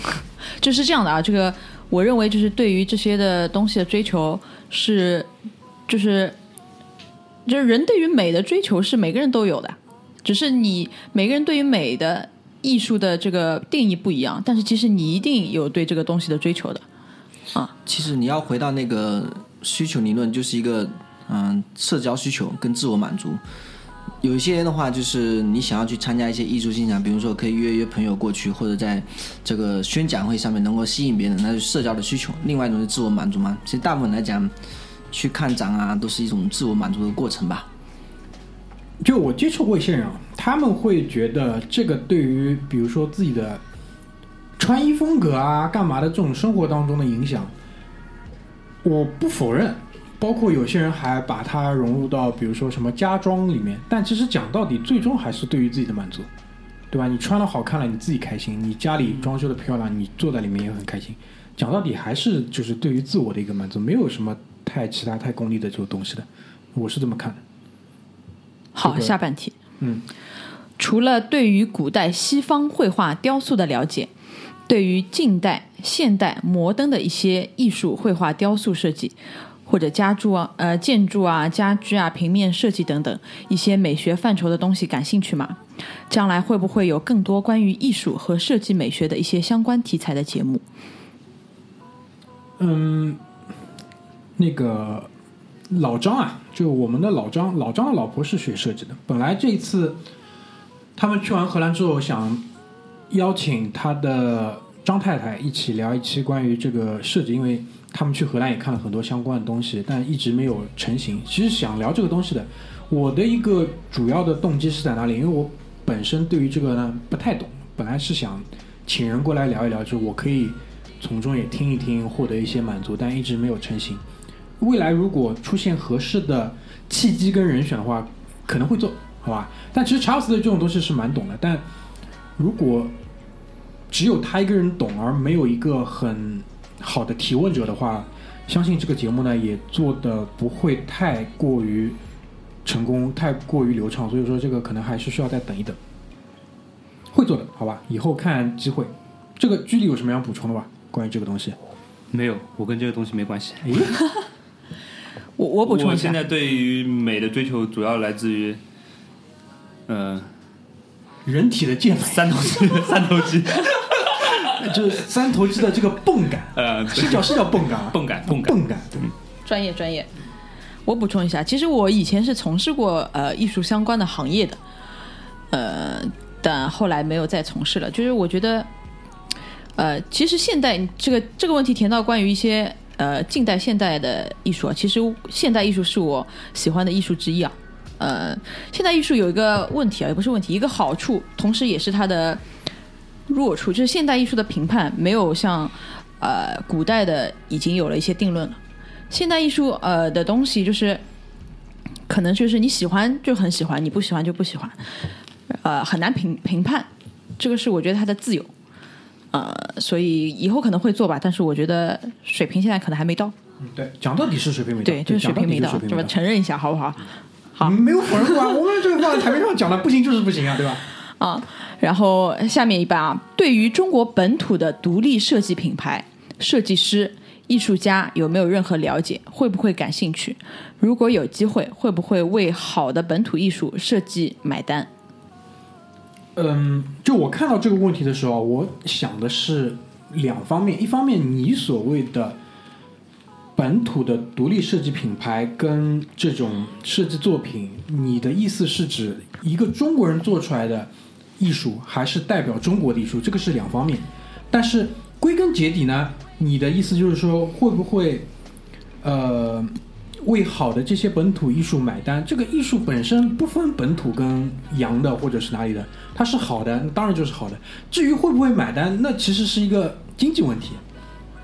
*laughs* 就是这样的啊，这个我认为就是对于这些的东西的追求是，就是就是人对于美的追求是每个人都有的，只是你每个人对于美的艺术的这个定义不一样，但是其实你一定有对这个东西的追求的啊。其实你要回到那个需求理论，就是一个嗯社交需求跟自我满足。有一些人的话，就是你想要去参加一些艺术欣赏，比如说可以约约朋友过去，或者在这个宣讲会上面能够吸引别人，那就是社交的需求。另外一种是自我满足嘛。其实大部分来讲，去看展啊，都是一种自我满足的过程吧。就我接触过一些人，他们会觉得这个对于比如说自己的穿衣风格啊、干嘛的这种生活当中的影响，我不否认。包括有些人还把它融入到比如说什么家装里面，但其实讲到底，最终还是对于自己的满足，对吧？你穿的好看了，你自己开心；你家里装修的漂亮，你坐在里面也很开心。讲到底还是就是对于自我的一个满足，没有什么太其他太功利的这种东西的，我是这么看的。好，下半题。嗯，除了对于古代西方绘画雕塑的了解，对于近代、现代、摩登的一些艺术绘画雕塑设计，或者家住啊、呃建筑啊、家居啊、平面设计等等一些美学范畴的东西感兴趣吗？将来会不会有更多关于艺术和设计美学的一些相关题材的节目？嗯，那个老张啊，就我们的老张，老张的老婆是学设计的。本来这一次他们去完荷兰之后，想邀请他的张太太一起聊一期关于这个设计，因为他们去荷兰也看了很多相关的东西，但一直没有成型。其实想聊这个东西的，我的一个主要的动机是在哪里？因为我本身对于这个呢不太懂，本来是想请人过来聊一聊，就是我可以从中也听一听，获得一些满足，但一直没有成型。未来如果出现合适的契机跟人选的话，可能会做，好吧？但其实查尔斯的这种东西是蛮懂的，但如果只有他一个人懂，而没有一个很好的提问者的话，相信这个节目呢也做的不会太过于成功，太过于流畅，所以说这个可能还是需要再等一等。会做的，好吧？以后看机会。这个居里有什么要补充的吧？关于这个东西？没有，我跟这个东西没关系。诶，*laughs* 我我补充一下我现，在对于美的追求主要来自于，呃，人体的健美，三头肌，*laughs* 三头肌，*laughs* 就是三头肌的这个泵感，呃，是叫是叫泵感啊，泵感，泵感，泵感，对。专业专业。我补充一下，其实我以前是从事过呃艺术相关的行业的，呃，但后来没有再从事了。就是我觉得，呃，其实现代这个这个问题填到关于一些呃近代现代的艺术啊，其实现代艺术是我喜欢的艺术之一啊。呃，现代艺术有一个问题啊，也不是问题，一个好处，同时也是它的弱处，就是现代艺术的评判没有像呃古代的已经有了一些定论了。现代艺术呃的东西就是可能就是你喜欢就很喜欢，你不喜欢就不喜欢。呃很难评评判，这个是我觉得他的自由，呃，所以以后可能会做吧，但是我觉得水平现在可能还没到，嗯对，讲到底是水平没到，对，就是水平没到讲到底，是这么承认一下好不好？好没有否认过啊，我们这个放在台面上讲的不行就是不行啊，对吧？啊，然后下面一半啊，对于中国本土的独立设计品牌、设计师、艺术家有没有任何了解？会不会感兴趣？如果有机会，会不会为好的本土艺术设计买单？嗯，就我看到这个问题的时候，我想的是两方面，一方面你所谓的本土的独立设计品牌跟这种设计作品，你的意思是指一个中国人做出来的艺术，还是代表中国的艺术？这个是两方面。但是归根结底呢，你的意思就是说，会不会呃为好的这些本土艺术买单？这个艺术本身不分本土跟洋的或者是哪里的，它是好的，当然就是好的。至于会不会买单，那其实是一个经济问题。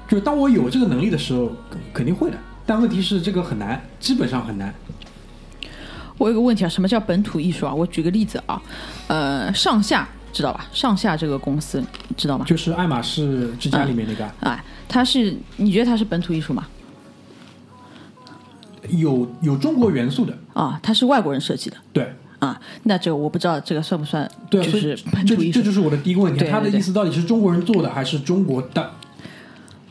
就当我有这个能力的时候，肯定会的。但问题是这个很难，基本上很难。我有个问题啊，什么叫本土艺术啊？我举个例子啊，呃，上下知道吧？上下这个公司知道吗？就是爱马仕之家里面那个，哎，它是你觉得它是本土艺术吗？有有中国元素的，啊，它是外国人设计的对啊，那这个我不知道这个算不算，对啊，就是本土艺术这这就是我的第一个问题，他的意思到底是中国人做的还是中国的？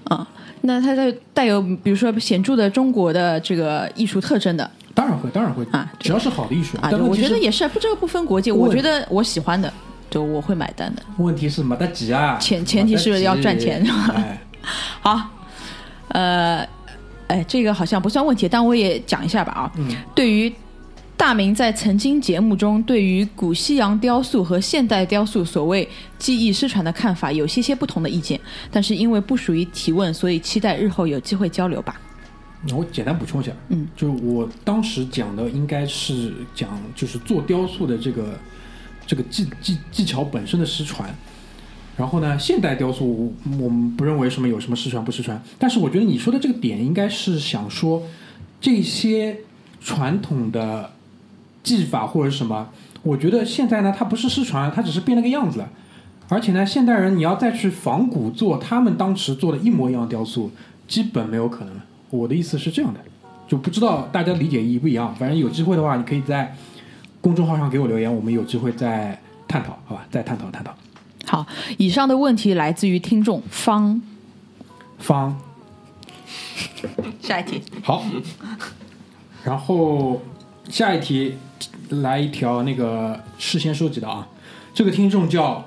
啊。那它在带有比如说显著的中国的这个艺术特征的当然会，当然会啊只要是好的艺术。啊，我觉得也是，不这个不分国界，我觉得我喜欢的，就我会买单的。问题是没得急啊，前前提是要赚钱没得急哎，*laughs* 好，呃，哎，这个好像不算问题，但我也讲一下吧啊。嗯，对于大明在曾经节目中对于古西洋雕塑和现代雕塑所谓技艺失传的看法有些些不同的意见，但是因为不属于提问，所以期待日后有机会交流吧。我简单补充一下，嗯，就是我当时讲的应该是讲就是做雕塑的这个这个技技技巧本身的失传。然后呢，现代雕塑我我们不认为什么有什么失传不失传，但是我觉得你说的这个点应该是想说这些传统的技法或者什么，我觉得现在呢它不是失传，它只是变了个样子了。而且呢，现代人你要再去仿古做他们当时做的一模一样的雕塑，基本没有可能了。我的意思是这样的，就不知道大家理解一不一样。反正有机会的话，你可以在公众号上给我留言，我们有机会再探讨，好吧？再探讨探讨。好，以上的问题来自于听众方。方 *laughs* 下一题，好，然后下一题来一条那个事先收集的啊，这个听众叫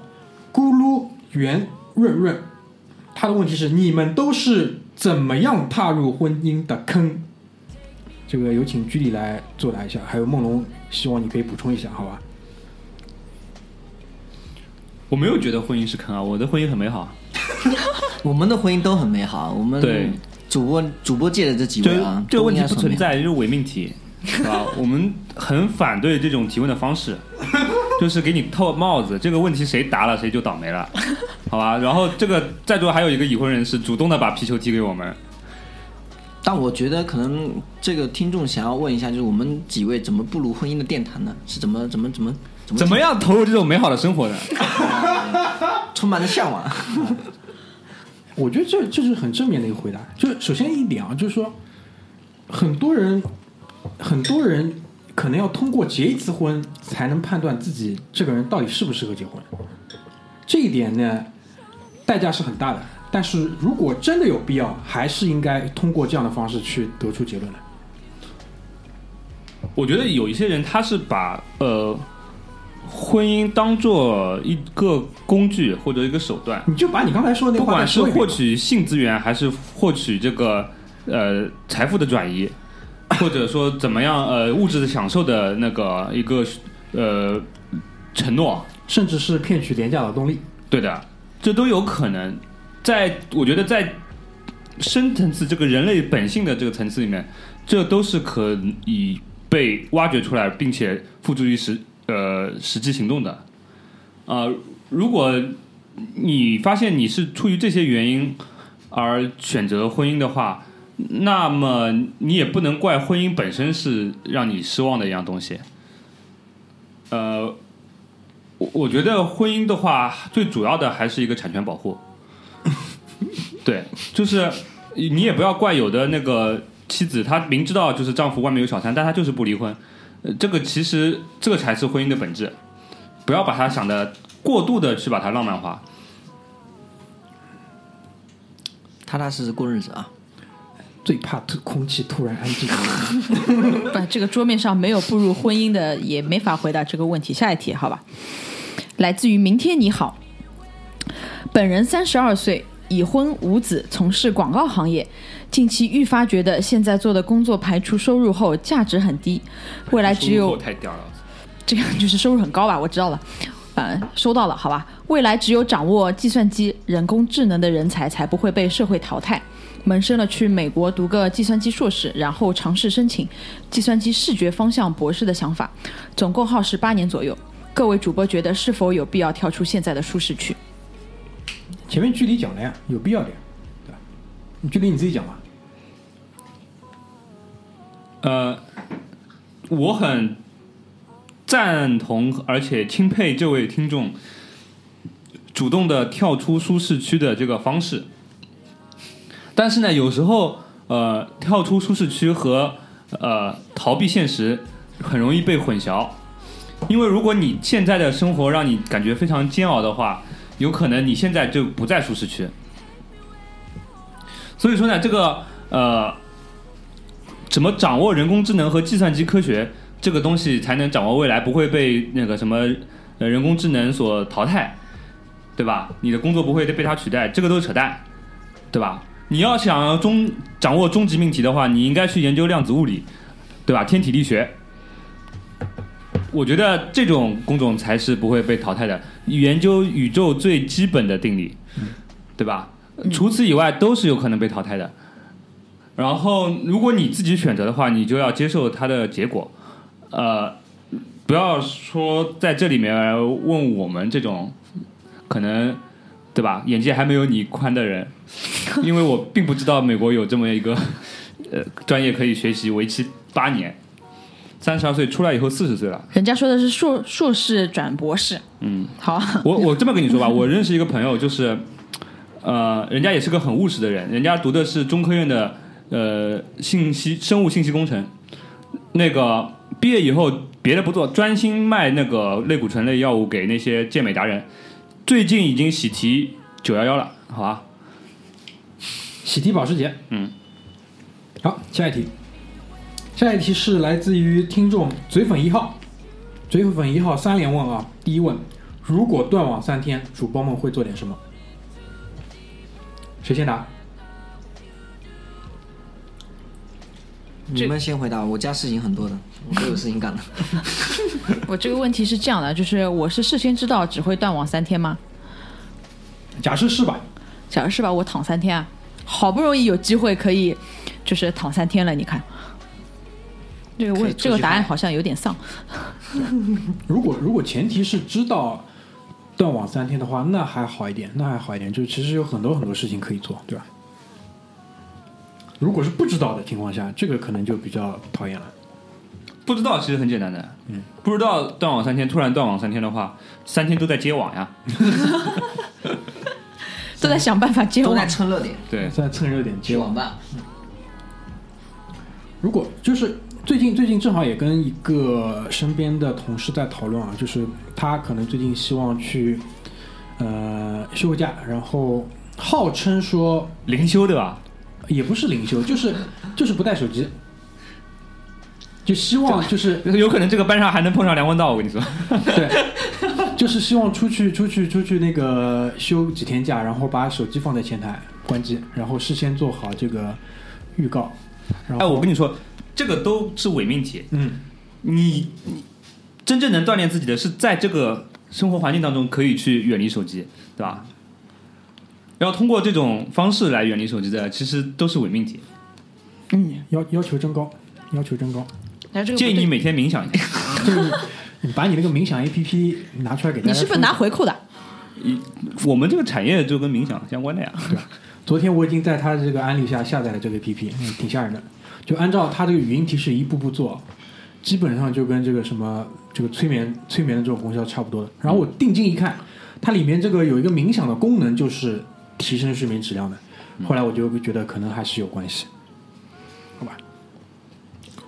咕噜圆润润，他的问题是：你们都是怎么样踏入婚姻的坑？这个有请居里来作答一下，还有梦龙，希望你可以补充一下，好吧？我没有觉得婚姻是坑啊，我的婚姻很美好。*laughs* 我们的婚姻都很美好，我们对主播主播界的这几这位啊，这个问题。不存在，就是伪命题，是吧？我们很反对这种提问的方式，*laughs* 就是给你套帽子。这个问题谁答了谁就倒霉了，好吧？然后这个在座还有一个已婚人士主动的把皮球踢给我们，但我觉得可能这个听众想要问一下，就是我们几位怎么步入婚姻的殿堂呢？是怎么怎么怎么怎么怎么样投入这种美好的生活的？*laughs* 充满了向往？我觉得这这是很正面的一个回答。就是首先一点啊，就是说，很多人很多人可能要通过结一次婚才能判断自己这个人到底适不适合结婚。这一点呢，代价是很大的。但是如果真的有必要，还是应该通过这样的方式去得出结论的。我觉得有一些人他是把呃婚姻当做一个工具或者一个手段，你就把你刚才说的那话不管是获取性资源，还是获取这个呃财富的转移，或者说怎么样呃物质的享受的那个一个呃承诺，甚至是骗取廉价劳动力。对的，这都有可能。在我觉得在深层次这个人类本性的这个层次里面，这都是可以被挖掘出来，并且付诸于实呃实际行动的。啊、如果你发现你是出于这些原因而选择婚姻的话，那么你也不能怪婚姻本身是让你失望的一样东西。呃，我我觉得婚姻的话，最主要的还是一个产权保护。*laughs* 对，就是你也不要怪有的那个妻子，她明知道就是丈夫外面有小三，但她就是不离婚。呃，这个其实这个才是婚姻的本质，不要把它想的过度的去把它浪漫化。踏踏实实过日子啊。最怕突空气突然安静。*laughs* 不，这个桌面上没有步入婚姻的，也没法回答这个问题。下一题，好吧？来自于明天你好，本人三十二岁，已婚无子，从事广告行业。近期愈发觉得现在做的工作排除收入后价值很低，未来只有太屌了。*laughs* 这个就是收入很高吧？我知道了，呃，收到了，好吧。未来只有掌握计算机、人工智能的人才才不会被社会淘汰。萌生了去美国读个计算机硕士，然后尝试申请计算机视觉方向博士的想法，总共耗时八年左右。各位主播觉得是否有必要跳出现在的舒适区？前面距离讲了呀，有必要的呀，对吧？你距离你自己讲吧。呃，我很赞同而且钦佩这位听众主动的跳出舒适区的这个方式。但是呢，有时候呃，跳出舒适区和呃逃避现实很容易被混淆，因为如果你现在的生活让你感觉非常煎熬的话，有可能你现在就不在舒适区。所以说呢，这个呃。怎么掌握人工智能和计算机科学这个东西，才能掌握未来不会被那个什么呃人工智能所淘汰，对吧？你的工作不会被它取代，这个都是扯淡，对吧？你要想要终掌握终极命题的话，你应该去研究量子物理，对吧？天体力学，我觉得这种工种才是不会被淘汰的。研究宇宙最基本的定理，对吧？除此以外，都是有可能被淘汰的。然后，如果你自己选择的话，你就要接受它的结果，呃，不要说在这里面问我们这种可能，对吧？眼界还没有你宽的人，*laughs* 因为我并不知道美国有这么一个呃专业可以学习为期八年，三十二岁出来以后四十岁了。人家说的是硕硕士转博士，嗯，好啊，我我这么跟你说吧，*laughs* 我认识一个朋友，就是呃，人家也是个很务实的人，人家读的是中科院的。呃，信息生物信息工程，那个毕业以后别的不做，专心卖那个类固醇类药物给那些健美达人。最近已经喜提九幺幺了，好吧？喜提保时捷。嗯，好，下一题。下一题是来自于听众嘴粉一号，嘴粉一号三连问啊。第一问：如果断网三天，主播们会做点什么？谁先答？你们先回答，我家事情很多的，我都有事情干了。*laughs* 我这个问题是这样的，就是我是事先知道只会断网三天吗？假设是吧？假设是吧，我躺三天啊，好不容易有机会可以，就是躺三天了，你看，这个问这个答案好像有点丧。*laughs* 如果如果前提是知道断网三天的话，那还好一点，那还好一点，就是其实有很多很多事情可以做，对吧？如果是不知道的情况下，这个可能就比较讨厌了。不知道其实很简单的，嗯，不知道断网三天，突然断网三天的话，三天都在接网呀，*laughs* 都在想办法接网都在。蹭热点，对，在蹭热点接网接网。吧。如果就是最近最近正好也跟一个身边的同事在讨论啊，就是他可能最近希望去呃休个假，然后号称说灵修对吧？也不是领修，就是就是不带手机，就希望就是有可能这个班上还能碰上梁文道，我跟你说，*laughs* 对，就是希望出去出去出去那个休几天假，然后把手机放在前台关机，然后事先做好这个预告。哎，我跟你说，这个都是伪命题，嗯，你你真正能锻炼自己的是在这个生活环境当中可以去远离手机，对吧？然后通过这种方式来远离手机的，其实都是伪命题。嗯，要要求真高，要求真高。那这个建议你每天冥想一下。*laughs* 就是你把你那个冥想 A P P 拿出来给大家。你是不是拿？回扣的？我们这个产业就跟冥想相关的呀。对昨天我已经在他的这个安利下下载了这个 A P P，嗯，挺吓人的。就按照他这个语音提示一步步做，基本上就跟这个什么这个催眠催眠的这种功效差不多的。然后我定睛一看，它里面这个有一个冥想的功能，就是提升睡眠质量的。后来我就觉得可能还是有关系，好吧？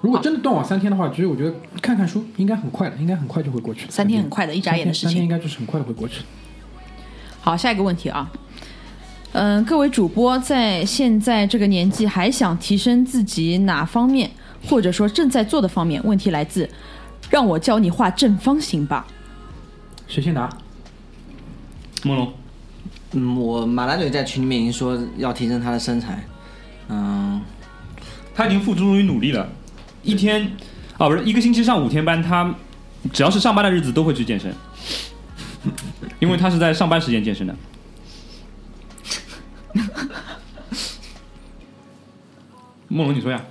如果真的断网三天的话，其实我觉得看看书应该很快的，应该很快就会过去的。三天很快的，一眨眼的事情三天应。该就是很快的会过去。好，下一个问题啊，嗯，各位主播在现在这个年纪还想提升自己哪方面，或者说正在做的方面？问题来自让我教你画正方形吧。谁先答？梦龙，嗯，我马兰嘴在群里面已经说要提升他的身材，嗯，他已经付诸于努力了，一天啊不是一个星期上五天班，他只要是上班的日子都会去健身，因为他是在上班时间健身的。*laughs* 梦龙，你说呀？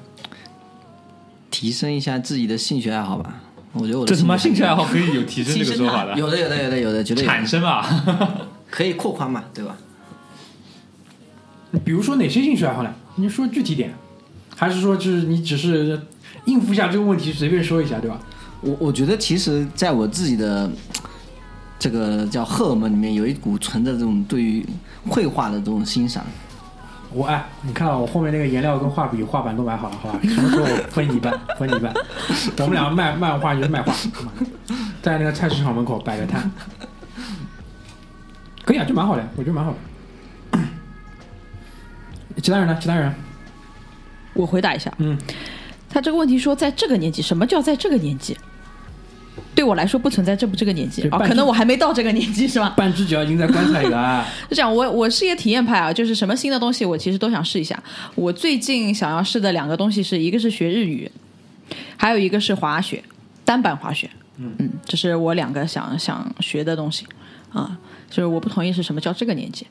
提升一下自己的兴趣爱好吧。我觉得我的这他妈兴趣爱好好可以有提升这个说法的，有的有的有的有的，绝对产生啊！可以扩宽嘛，对吧？比如说哪些兴趣爱好呢？你说具体点，还是说就是你只是应付一下这个问题，随便说一下，对吧？我我觉得其实在我自己的这个叫荷尔蒙里面，有一股存着这种对于绘画的这种欣赏。我哎，你看到我后面那个颜料跟画笔、画板都买好了，好吧？什么时候分你一半，分你一半。我们两个卖漫画就是卖画，*laughs* 在那个菜市场门口摆个摊，可以啊，就蛮好的，我觉得蛮好的。其他人呢？其他人？我回答一下，嗯，他这个问题说，在这个年纪，什么叫在这个年纪？对我来说不存在这不这个年纪啊，对半只可能我还没到这个年纪是吧？半只脚已经在棺材里了啊。*laughs* 是这样，我我是一个体验派啊，就是什么新的东西我其实都想试一下。我最近想要试的两个东西是一个是学日语，还有一个是滑雪，单板滑雪。嗯这是我两个想想学的东西啊。就是我不同意是什么叫这个年纪？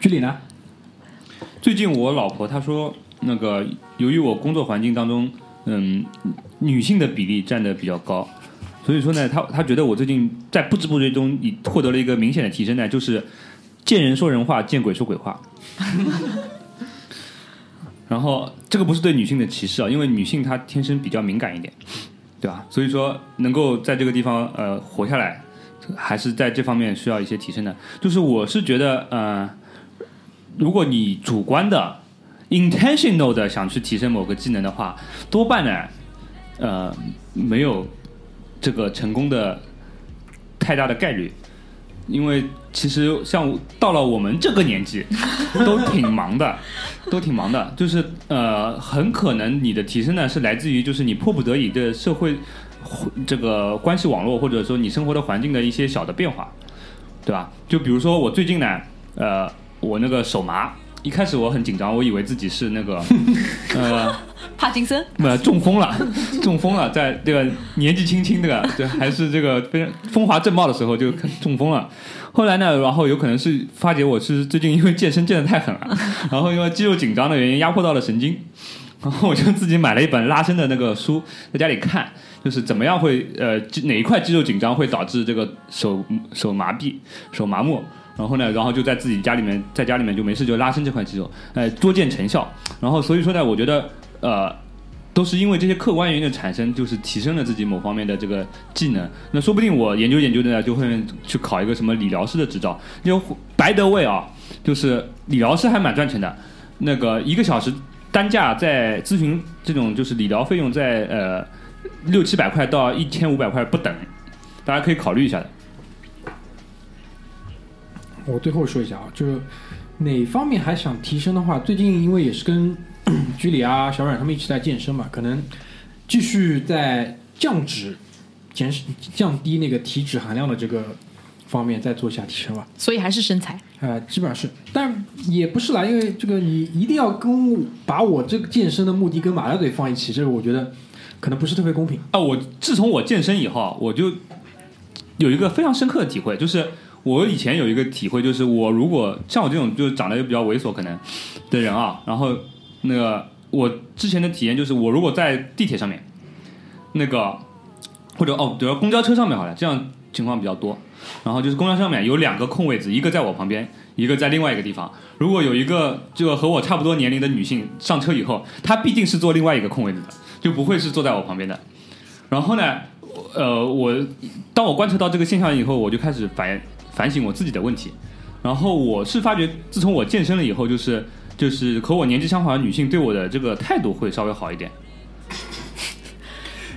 居里呢？最近我老婆她说，那个由于我工作环境当中，嗯，女性的比例占的比较高，所以说呢，她她觉得我最近在不知不觉中已获得了一个明显的提升呢，就是见人说人话，见鬼说鬼话。*laughs* 然后这个不是对女性的歧视啊，因为女性她天生比较敏感一点，对吧？所以说能够在这个地方呃活下来，还是在这方面需要一些提升的。就是我是觉得呃。如果你主观的、intentional 的想去提升某个技能的话，多半呢，呃，没有这个成功的太大的概率，因为其实像到了我们这个年纪，*laughs* 都挺忙的，都挺忙的，就是呃，很可能你的提升呢是来自于就是你迫不得已的社会这个关系网络，或者说你生活的环境的一些小的变化，对吧？就比如说我最近呢，呃。我那个手麻，一开始我很紧张，我以为自己是那个 *laughs* 呃帕金森。呃中风了，*laughs* 中风了，在这个年纪轻轻这个对还是这个非常风华正茂的时候就中风了。后来呢，然后有可能是发觉我是最近因为健身健得太狠了，*laughs* 然后因为肌肉紧张的原因压迫到了神经，然后我就自己买了一本拉伸的那个书，在家里看，就是怎么样会呃哪一块肌肉紧张会导致这个手手麻痹、手麻木。然后呢，然后就在自己家里面，在家里面就没事就拉伸这块肌肉，哎，多见成效。然后所以说呢，我觉得呃，都是因为这些客观原因的产生，就是提升了自己某方面的这个技能。那说不定我研究研究的呢，就会去考一个什么理疗师的执照。就白得位啊，就是理疗师还蛮赚钱的，那个一个小时单价在咨询这种就是理疗费用在呃六七百块到一千五百块不等，大家可以考虑一下的。我最后说一下啊，就是哪方面还想提升的话，最近因为也是跟 *coughs* 居里啊、小冉他们一起在健身嘛，可能继续在降脂、减降低那个体脂含量的这个方面再做一下提升吧。所以还是身材。呃，基本上是，但也不是啦，因为这个你一定要跟把我这个健身的目的跟马大嘴放一起，这个我觉得可能不是特别公平。啊，我自从我健身以后，我就有一个非常深刻的体会，就是我以前有一个体会，就是我如果像我这种就长得又比较猥琐可能的人啊，然后那个我之前的体验就是，我如果在地铁上面，那个或者哦，比如公交车上面好了，这样情况比较多。然后就是公交上面有两个空位子，一个在我旁边，一个在另外一个地方。如果有一个这个和我差不多年龄的女性上车以后，她必定是坐另外一个空位子的。就不会是坐在我旁边的。然后呢，呃，我当我观察到这个现象以后，我就开始反反省我自己的问题。然后我是发觉，自从我健身了以后，就是就是和我年纪相仿的女性对我的这个态度会稍微好一点，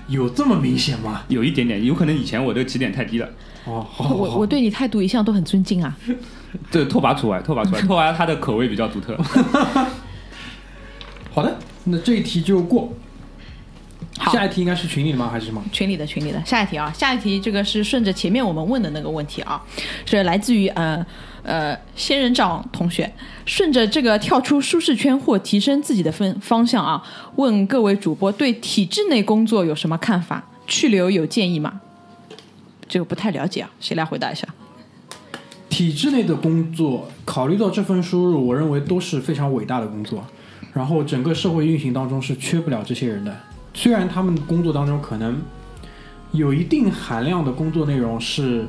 有这么明显吗？有一点点，有可能以前我这个起点太低了。哦，好好好我我对你态度一向都很尊敬啊。*laughs* 这拓跋除外，拓跋除外，拓跋他的口味比较独特。*laughs* 好的，那这一题就过。好下一题应该是群里的吗？还是什么？群里的群里的下一题啊，下一题这个是顺着前面我们问的那个问题啊，是来自于呃呃仙人掌同学，顺着这个跳出舒适圈或提升自己的分方向啊，问各位主播对体制内工作有什么看法？去留有建议吗？这个不太了解啊，谁来回答一下？体制内的工作，考虑到这份收入，我认为都是非常伟大的工作。然后整个社会运行当中是缺不了这些人的。虽然他们工作当中可能有一定含量的工作内容是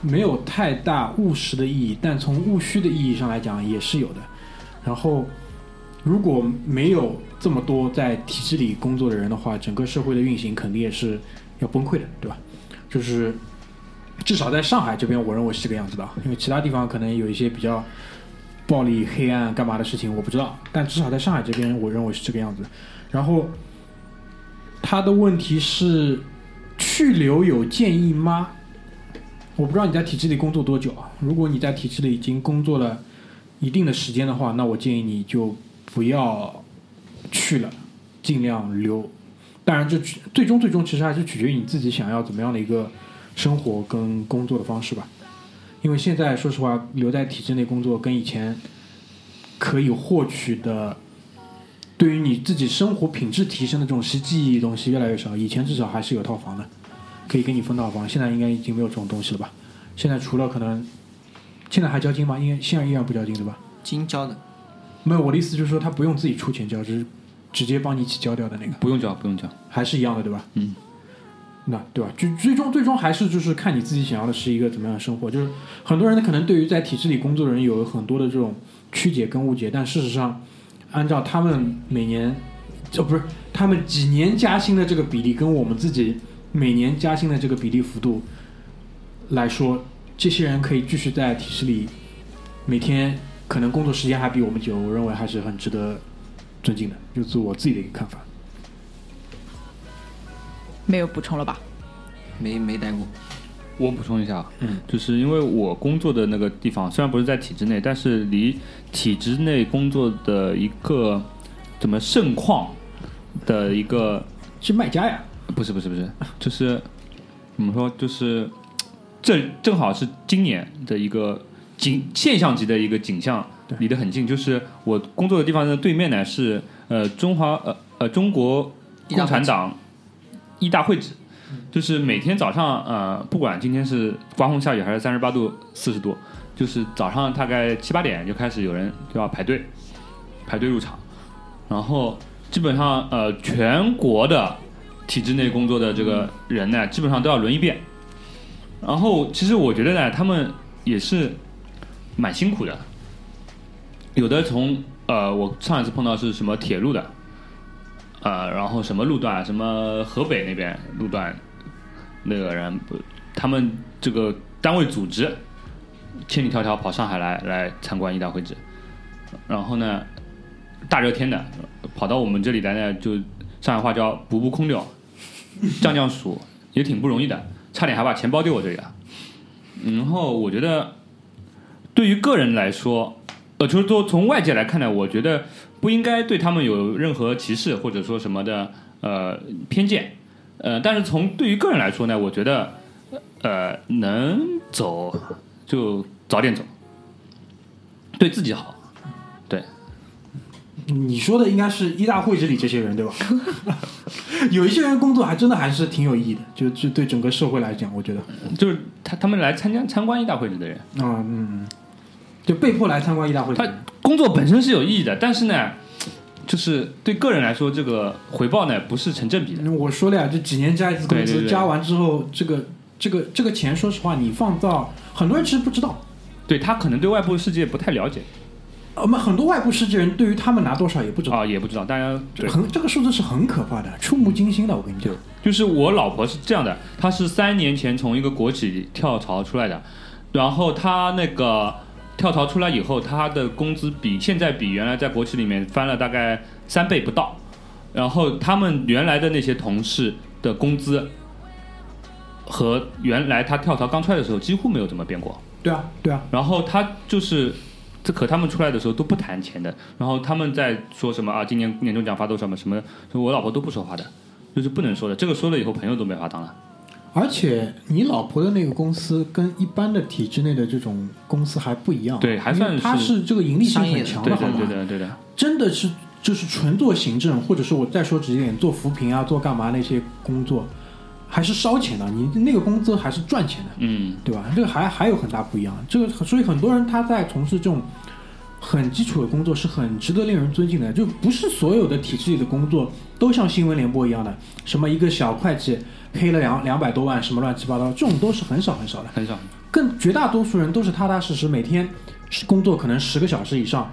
没有太大务实的意义，但从务虚的意义上来讲也是有的。然后如果没有这么多在体制里工作的人的话，整个社会的运行肯定也是要崩溃的，对吧？就是至少在上海这边，我认为是这个样子的，因为其他地方可能有一些比较暴力、黑暗、干嘛的事情，我不知道。但至少在上海这边，我认为是这个样子。然后他的问题是去留有建议吗？我不知道你在体制里工作多久啊？如果你在体制里已经工作了一定的时间的话，那我建议你就不要去了，尽量留。当然，这最终最终其实还是取决于你自己想要怎么样的一个生活跟工作的方式吧。因为现在说实话，留在体制内工作跟以前可以获取的，对于你自己生活品质提升的这种实际意义东西越来越少。以前至少还是有套房的，可以给你分套房，现在应该已经没有这种东西了吧？现在除了可能，现在还交金吗？应该现在依然不交金对吧？金交的，没有，我的意思就是说他不用自己出钱交，只是直接帮你一起交掉的那个，不用交，不用交。还是一样的对吧？嗯。那对吧？就最终最终还是就是看你自己想要的是一个怎么样的生活。就是很多人可能对于在体制里工作的人有很多的这种曲解跟误解，但事实上，按照他们每年，这、不是他们几年加薪的这个比例，跟我们自己每年加薪的这个比例幅度来说，这些人可以继续在体制里每天可能工作时间还比我们久，我认为还是很值得尊敬的，就是我自己的一个看法。没有补充了吧？没没待过。我补充一下，嗯，就是因为我工作的那个地方虽然不是在体制内，但是离体制内工作的一个怎么盛况的一个是卖家呀，不是不是不是，就是怎么说，就是正正好是今年的一个景现象级的一个景象，离得很近。就是我工作的地方的对面呢是呃中华呃呃中国共产党一大会址，就是每天早上呃不管今天是刮风下雨还是三十八度四十度，就是早上大概七八点就开始有人就要排队排队入场，然后基本上呃全国的体制内工作的这个人呢，基本上都要轮一遍。然后其实我觉得呢，他们也是蛮辛苦的。有的从呃，我上一次碰到是什么铁路的，呃，然后什么路段，什么河北那边路段那个人，他们这个单位组织千里迢迢跑上海来来参观一大会址，然后呢，大热天的跑到我们这里来呢，就上海话叫补补空调，降降暑，也挺不容易的，差点还把钱包丢我这里了。然后我觉得，对于个人来说，呃，就是说从外界来看呢，我觉得不应该对他们有任何歧视或者说什么的呃偏见，呃，但是从对于个人来说呢，我觉得呃能走就早点走，对自己好，对，你说的应该是一大会址里这些人对吧？*laughs* 有一些人工作还真的还是挺有意义的，就就对整个社会来讲，我觉得，就是他他们来参加参观一大会址的人，啊嗯，就被迫来参观一大会址他。工作本身是有意义的，但是呢，就是对个人来说，这个回报呢不是成正比的。我说了呀，这几年加一次工资，加完之后，这个这个这个钱，说实话，你放到很多人其实不知道，对他可能对外部世界不太了解，我们很多外部世界人对于他们拿多少也不知道，啊，也不知道，大家。很这个数字是很可怕的，触目惊心的。我跟你讲，就是我老婆是这样的，她是三年前从一个国企跳槽出来的，然后她那个跳槽出来以后，他的工资比现在比原来在国企里面翻了大概三倍不到，然后他们原来的那些同事的工资和原来他跳槽刚出来的时候几乎没有怎么变过，对啊，对啊，然后他就是。这可他们出来的时候都不谈钱的，然后他们在说什么啊？今年年终奖发多少嘛？什么？我老婆都不说话的，就是不能说的。这个说了以后，朋友都没法当了。而且你老婆的那个公司跟一般的体制内的这种公司还不一样，对还算因为它是是这个盈利性很强的，好吗？对的对的，真的是就是纯做行政，或者是我再说直接点，做扶贫啊，做干嘛那些工作，还是烧钱的。你那个工资还是赚钱的，嗯，对吧？这个还还有很大不一样。这个所以很多人他在从事这种很基础的工作是很值得令人尊敬的，就不是所有的体制里的工作都像新闻联播一样的，什么一个小会计黑了两两百多万，什么乱七八糟，这种都是很少很少的。很少。更绝大多数人都是踏踏实实，每天工作可能十个小时以上，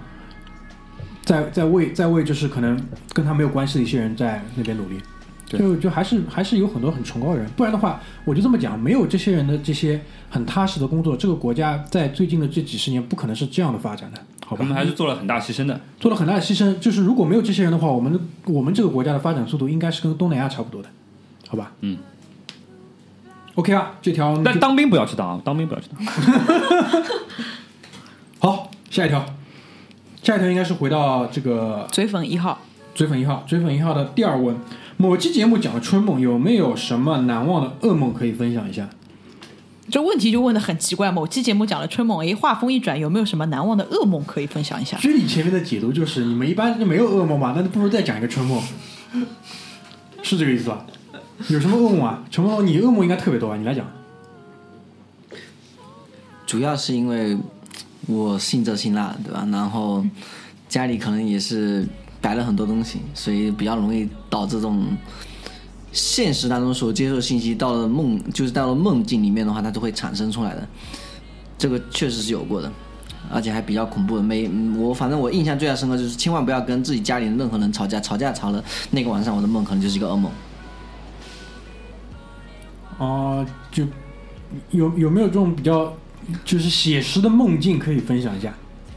在在为在为就是可能跟他没有关系的一些人在那边努力，就就还是还是有很多很崇高的人，不然的话，我就这么讲，没有这些人的这些很踏实的工作，这个国家在最近的这几十年不可能是这样的发展的，好吧？他们还是做了很大牺牲的。做了很大的牺牲，就是如果没有这些人的话，我们的我们这个国家的发展速度应该是跟东南亚差不多的，好吧？嗯。OK 啊，这条但当兵不要去当啊，当兵不要去当。*laughs* 好，下一条，下一条应该是回到这个追粉一号，追粉一号，追粉一号的第二问，某期节目讲了春梦，有没有什么难忘的噩梦可以分享一下？这问题就问的很奇怪。某期节目讲了春梦，诶，话锋一转，有没有什么难忘的噩梦可以分享一下？居里前面的解读就是你们一般就没有噩梦嘛，那就不如再讲一个春梦，是这个意思吧？*laughs* 有什么噩梦啊？陈梦，你噩梦应该特别多啊，你来讲。主要是因为我性热辛辣，对吧？然后家里可能也是摆了很多东西，所以比较容易导致这种现实当中所接受信息到了梦，就是到了梦境里面的话，它就会产生出来的。这个确实是有过的，而且还比较恐怖的。每我反正我印象最深刻就是千万不要跟自己家里任何人吵架，吵架吵了那个晚上我的梦可能就是一个噩梦。哦、就有有没有这种比较就是写实的梦境可以分享一下？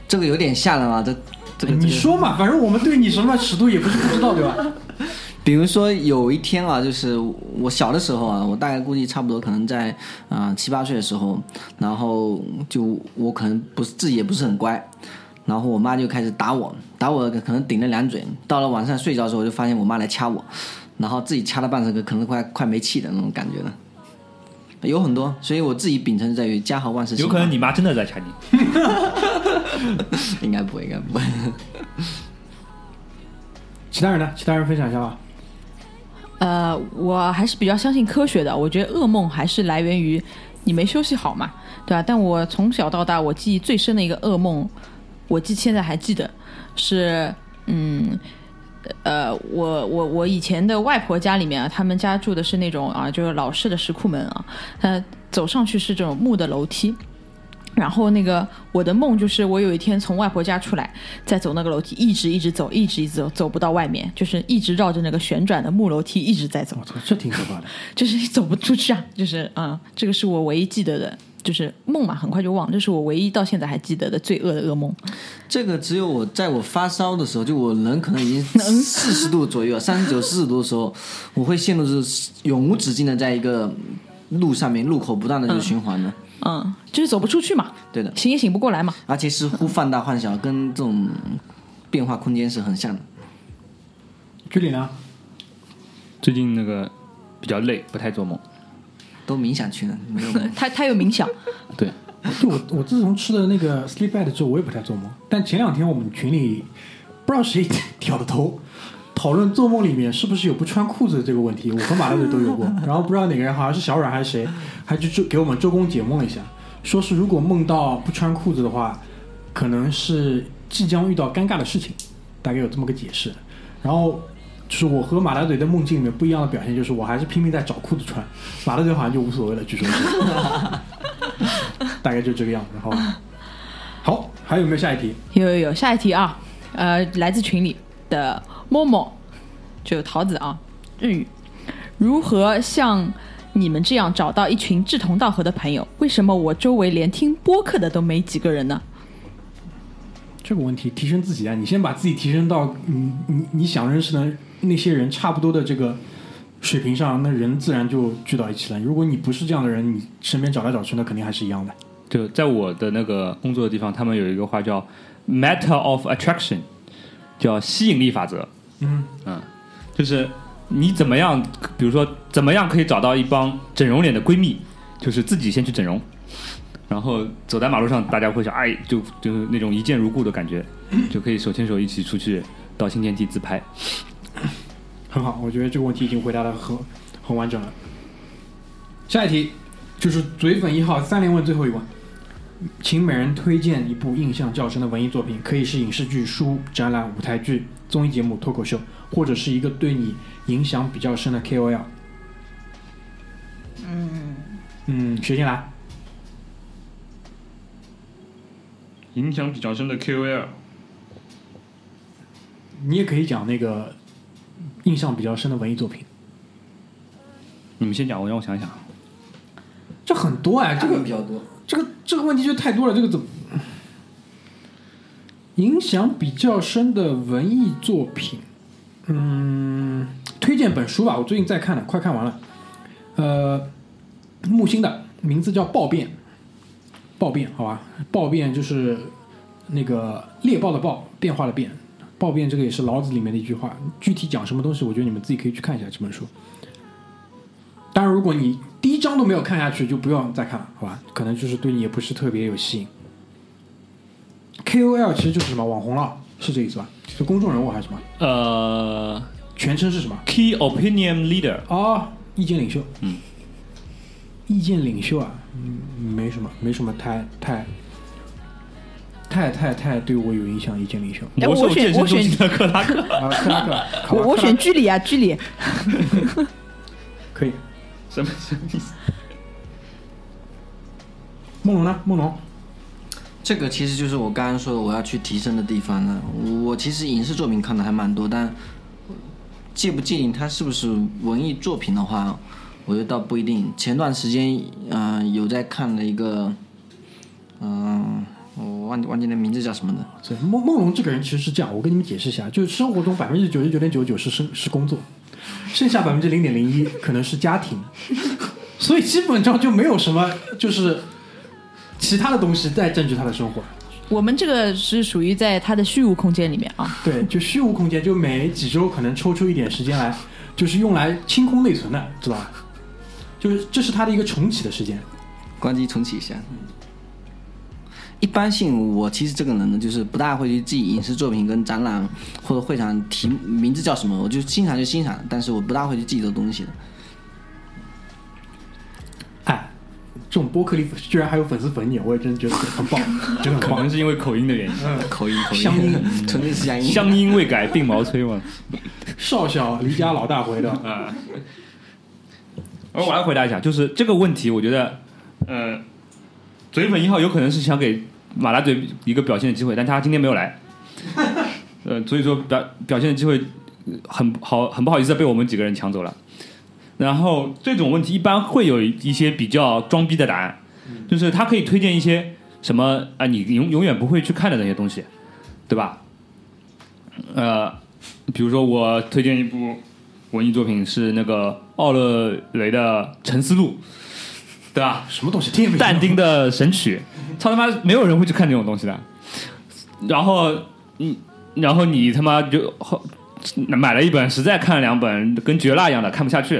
这个有点吓人啊，这这个你说嘛，反正我们对你什么尺度也不是不知道，对吧？*laughs* 比如说有一天啊，就是我小的时候啊，我大概估计差不多可能在啊七八岁的时候，然后就我可能不是自己也不是很乖，然后我妈就开始打我，打我可能顶了两嘴。到了晚上睡觉的时候，我就发现我妈来掐我，然后自己掐了半个可能快快没气的那种感觉了。有很多，所以我自己秉承在于家和万事兴。有可能你妈真的在掐你。*laughs* 应该不会，应该不会。*laughs* 其他人呢？其他人分享一下吧。呃，我还是比较相信科学的。我觉得噩梦还是来源于你没休息好嘛，对吧？但我从小到大，我记忆最深的一个噩梦，我记现在还记得，是嗯。呃，我我我以前的外婆家里面啊，他们家住的是那种啊，就是老式的石库门啊，呃，走上去是这种木的楼梯，然后那个我的梦就是我有一天从外婆家出来，再走那个楼梯，一直一直走，一直一直走，走不到外面，就是一直绕着那个旋转的木楼梯一直在走我，操，这挺可怕的。*laughs* 就是你走不出去啊，就是嗯，这个是我唯一记得的，就是梦嘛，很快就忘，这是我唯一到现在还记得的最恶的噩梦。这个只有我在我发烧的时候，就我人可能已经 *laughs* 四十度左右，三十九、四十度的时候，我会陷入是永无止境的在一个路上面路口不断的就循环的。嗯，就是走不出去嘛，对的，醒也醒不过来嘛。而且似乎放大幻小，跟这种变化空间是很像的。居里呢？最近那个比较累，不太做梦。都冥想去了，*laughs* 没有梦他他有冥想，对，就我我自从吃了那个 sleep bad 之后，我也不太做梦。但前两天我们群里不知道谁 *laughs* 挑的头，讨论做梦里面是不是有不穿裤子的这个问题，我和马大嘴都有过。然后不知道哪个人，好像是小阮还是谁，还就就给我们周公解梦了一下，说是如果梦到不穿裤子的话，可能是即将遇到尴尬的事情，大概有这么个解释。然后就是我和马大嘴在梦境里面不一样的表现，就是我还是拼命在找裤子穿，马大嘴好像就无所谓了，据说是。大概就这个样子，好吧。好，还有没有下一题？有有有，下一题啊，呃，来自群里的默默，就桃子啊，日语，如何像你们这样找到一群志同道合的朋友？为什么我周围连听播客的都没几个人呢？这个问题提升自己啊，你先把自己提升到你你你想认识的那些人差不多的这个水平上，那人自然就聚到一起了。如果你不是这样的人，你身边找来找去，那肯定还是一样的。就在我的那个工作的地方，他们有一个话叫 “matter of attraction”，叫吸引力法则。嗯就是你怎么样，比如说怎么样可以找到一帮整容脸的闺蜜，就是自己先去整容，然后走在马路上，大家会想，哎，就就是那种一见如故的感觉，就可以手牵手一起出去到新天地自拍。很好，我觉得这个问题已经回答的很很完整了。下一题就是嘴粉一号三连问最后一问，请每人推荐一部印象较深的文艺作品，可以是影视剧、书、展览、舞台剧、综艺节目、脱口秀，或者是一个对你影响比较深的 KOL。嗯嗯，谁先来？影响比较深的 KOL，你也可以讲那个印象比较深的文艺作品。你们先讲，我让我想想。这很多哎，这个比较多。这个这个问题就太多了，这个怎么影响比较深的文艺作品？嗯，推荐本书吧，我最近在看的，快看完了。呃，木心的名字叫《暴变》，暴变，好吧，暴变就是那个猎豹的豹，变化的变，暴变这个也是老子里面的一句话。具体讲什么东西，我觉得你们自己可以去看一下这本书。当然，如果你第一章都没有看下去，就不用再看了，好吧？可能就是对你也不是特别有吸引。KOL 其实就是什么网红了，是这意思吧？是公众人物还是什么？呃全称是什么？，Key Opinion Leader，哦，意见领袖。嗯，意见领袖啊，嗯，没什么，没什么太太太太太对我有影响。一见领袖哎魔兽我选健身我选中心的克拉克。*laughs* 啊，克拉克，我我选居里啊，居里，*laughs* 可以。什么什么意思？梦龙呢？梦龙，这个其实就是我刚刚说的我要去提升的地方了。我其实影视作品看的还蛮多，但界不界定它是不是文艺作品的话，我觉得倒不一定。前段时间，嗯、有在看了一个，嗯、我忘记忘记那名字叫什么的，对，梦梦龙这个人其实是这样，我跟你们解释一下，就是生活中百分之九十九点九九是生是工作，剩下百分之零点零一可能是家庭，*laughs* 所以基本上就没有什么就是其他的东西在占据他的生活。我们这个是属于在他的虚无空间里面啊。对，就虚无空间，就每几周可能抽出一点时间来，就是用来清空内存的，知道吧？就是这是他的一个重启的时间。关机重启一下。一般性，我其实这个人呢，就是不大会去记影视作品跟展览或者会场题名字叫什么，我就欣赏就欣赏，但是我不大会去记这个东西的。哎，这种播客里居然还有粉丝粉你，我也真的觉得很棒，真的很棒可能。是因为口音的原因，口音口音，乡音纯粹是乡音。乡音未改，鬓毛催嘛。少小离家老大回的，啊。而 *laughs* 我来回答一下，就是这个问题，我觉得，呃，嘴粉一号有可能是想给马拉嘴一个表现的机会，但他今天没有来，*laughs* 呃，所以说表表现的机会呃很好，很不好意思被我们几个人抢走了。然后这种问题一般会有一些比较装逼的答案，就是他可以推荐一些什么啊，你永永远不会去看的那些东西，对吧？呃，比如说我推荐一部文艺作品是那个奥勒雷的《沉思录》，对吧？什么东西听也没听过但丁的《神曲》，操他妈没有人会去看这种东西的。然后你，然后你他妈就后买了一本，实在看了两本，跟绝辣一样的，看不下去，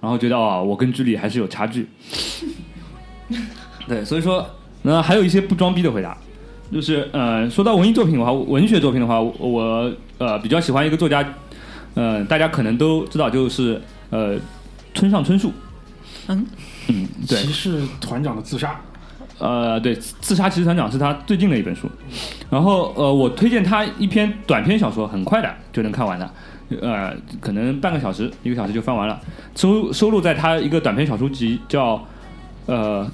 然后觉得哦，我跟剧里还是有差距。*laughs* 对，所以说，那还有一些不装逼的回答，就是呃，说到文艺作品的话，文学作品的话，我我呃比较喜欢一个作家，呃，大家可能都知道，就是呃村上春树。嗯嗯，对，骑士团长的自杀，呃，对，《自杀骑士团长》是他最近的一本书，然后呃，我推荐他一篇短篇小说，很快的就能看完的，呃，可能半个小时、一个小时就翻完了，收收录在他一个短篇小说集叫呃《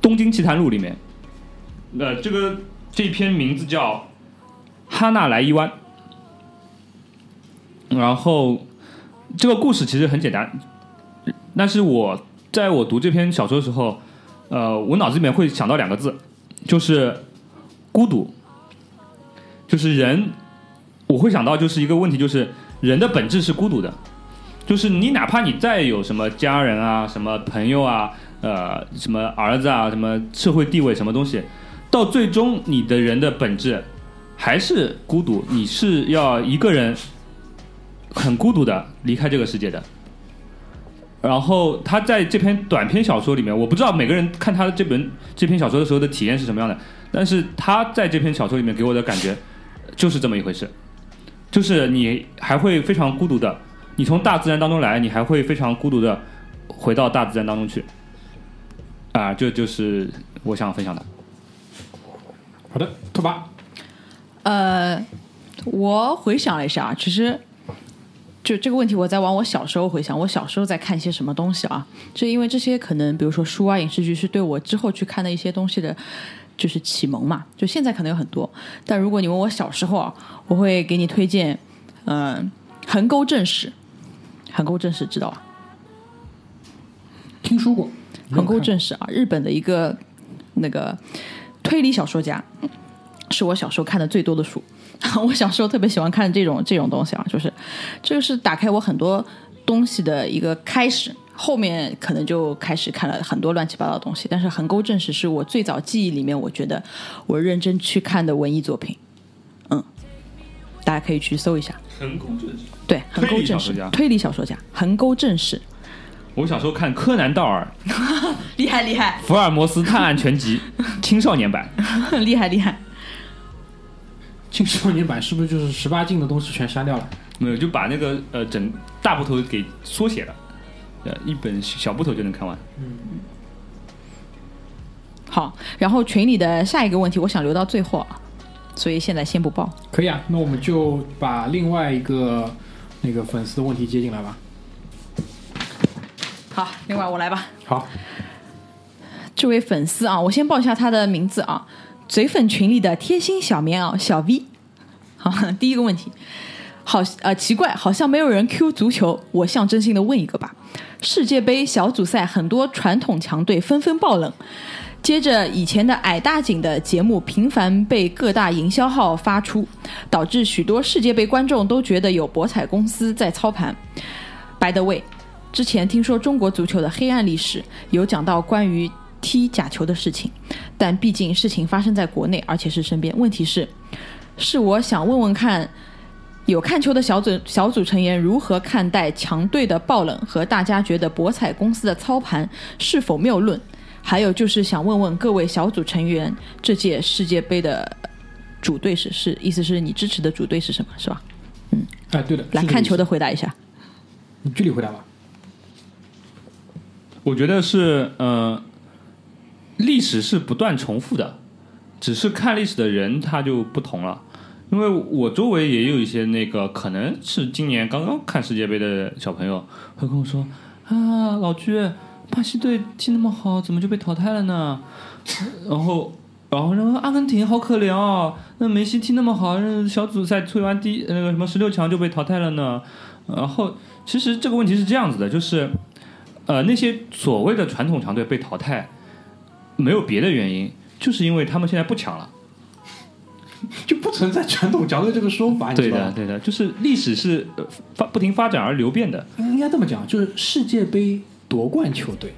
东京奇谭录》里面。呃，这个这篇名字叫《哈纳莱伊湾》，然后这个故事其实很简单，但是我在我读这篇小说的时候，呃，我脑子里面会想到两个字，就是孤独，就是人，我会想到就是一个问题，就是人的本质是孤独的，就是你哪怕你再有什么家人啊、什么朋友啊、呃、什么儿子啊、什么社会地位什么东西，到最终你的人的本质还是孤独，你是要一个人很孤独的离开这个世界的。然后他在这篇短篇小说里面，我不知道每个人看他的这本这篇小说的时候的体验是什么样的，但是他在这篇小说里面给我的感觉就是这么一回事，就是你还会非常孤独的，你从大自然当中来，你还会非常孤独的回到大自然当中去，啊，这就是我想分享的。好的，拓跋，呃，我回想了一下啊，其实就这个问题，我在往我小时候回想，我小时候在看一些什么东西啊？就因为这些可能，比如说书啊、影视剧，是对我之后去看的一些东西的，就是启蒙嘛。就现在可能有很多，但如果你问我小时候啊，我会给你推荐，嗯、横沟正史，横沟正史知道吧？听说过，横沟正史啊，日本的一个那个推理小说家，是我小时候看的最多的书。*laughs* 我小时候特别喜欢看这种这种东西啊，就是这个是打开我很多东西的一个开始。后面可能就开始看了很多乱七八糟的东西，但是横沟正史是我最早记忆里面，我觉得我认真去看的文艺作品。嗯，大家可以去搜一下。横沟正史，对，横沟正史推理小说家，横沟正史，我小时候看柯南道尔 *laughs* 厉害厉害《福尔摩斯探案全集》*laughs* 青少年版，厉害厉害。青少年版是不是就是十八禁的东西全删掉了？没有就把那个呃整大部头给缩写了，呃一本小部头就能看完。嗯好，然后群里的下一个问题，我想留到最后啊，所以现在先不报。可以啊，那我们就把另外一个那个粉丝的问题接进来吧。好，另外我来吧。好，这位粉丝啊，我先报一下他的名字啊，嘴粉群里的贴心小棉袄小 V。好，*laughs* 第一个问题，好呃奇怪，好像没有人 Q 足球，我象征性的问一个吧。世界杯小组赛，很多传统强队纷纷爆冷。接着，以前的矮大紧的节目频繁被各大营销号发出，导致许多世界杯观众都觉得有博彩公司在操盘。By the way，之前听说中国足球的黑暗历史，有讲到关于踢假球的事情，但毕竟事情发生在国内，而且是身边。问题是，是我想问问看，有看球的小组小组成员如何看待强队的爆冷和大家觉得博彩公司的操盘是否谬论？还有就是想问问各位小组成员，这届世界杯的主队是是意思是你支持的主队是什么？是吧？嗯哎，对的，来看球的回答一下。你具体回答吧。我觉得是呃，历史是不断重复的，只是看历史的人他就不同了。因为我周围也有一些那个可能是今年刚刚看世界杯的小朋友，会跟我说啊，老居，巴西队踢那么好，怎么就被淘汰了呢？然后，然后然后阿根廷好可怜哦，那梅西踢那么好，那小组赛推完第那个什么十六强就被淘汰了呢？然后，其实这个问题是这样子的，就是。呃，那些所谓的传统强队被淘汰，没有别的原因，就是因为他们现在不强了。*laughs* 就不存在传统强队这个说法，你对的？对的，就是历史是呃发不停发展而流变的。应该这么讲，就是世界杯夺冠球队、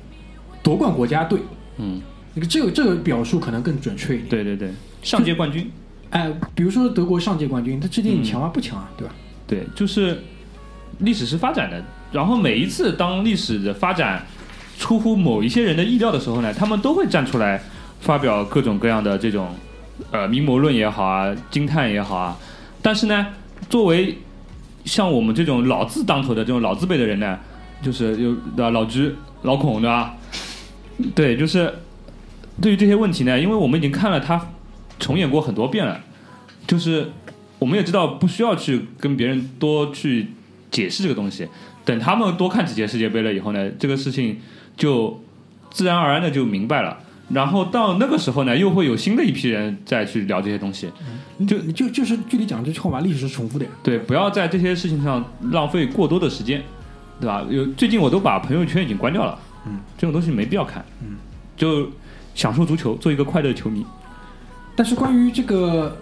夺冠国家队，嗯，这个这个表述可能更准确一点。对对对，上届冠军，哎，比如说德国上届冠军，他这届你嗯强啊？不强啊，对吧？对，就是历史是发展的。然后每一次当历史的发展出乎某一些人的意料的时候呢，他们都会站出来发表各种各样的这种呃阴谋论也好啊，惊叹也好啊。但是呢，作为像我们这种老字当头的这种老字辈的人呢，就是有对吧，老居、老孔对吧？对，就是对于这些问题呢，因为我们已经看了他重演过很多遍了，就是我们也知道不需要去跟别人多去解释这个东西。等他们多看几届世界杯了以后呢，这个事情就自然而然的就明白了。然后到那个时候呢，又会有新的一批人再去聊这些东西。就就就是具体讲这句话嘛，历史是重复的呀。对，不要在这些事情上浪费过多的时间，对吧？有最近我都把朋友圈已经关掉了，嗯，这种东西没必要看，嗯，就享受足球，做一个快乐球迷。但是关于这个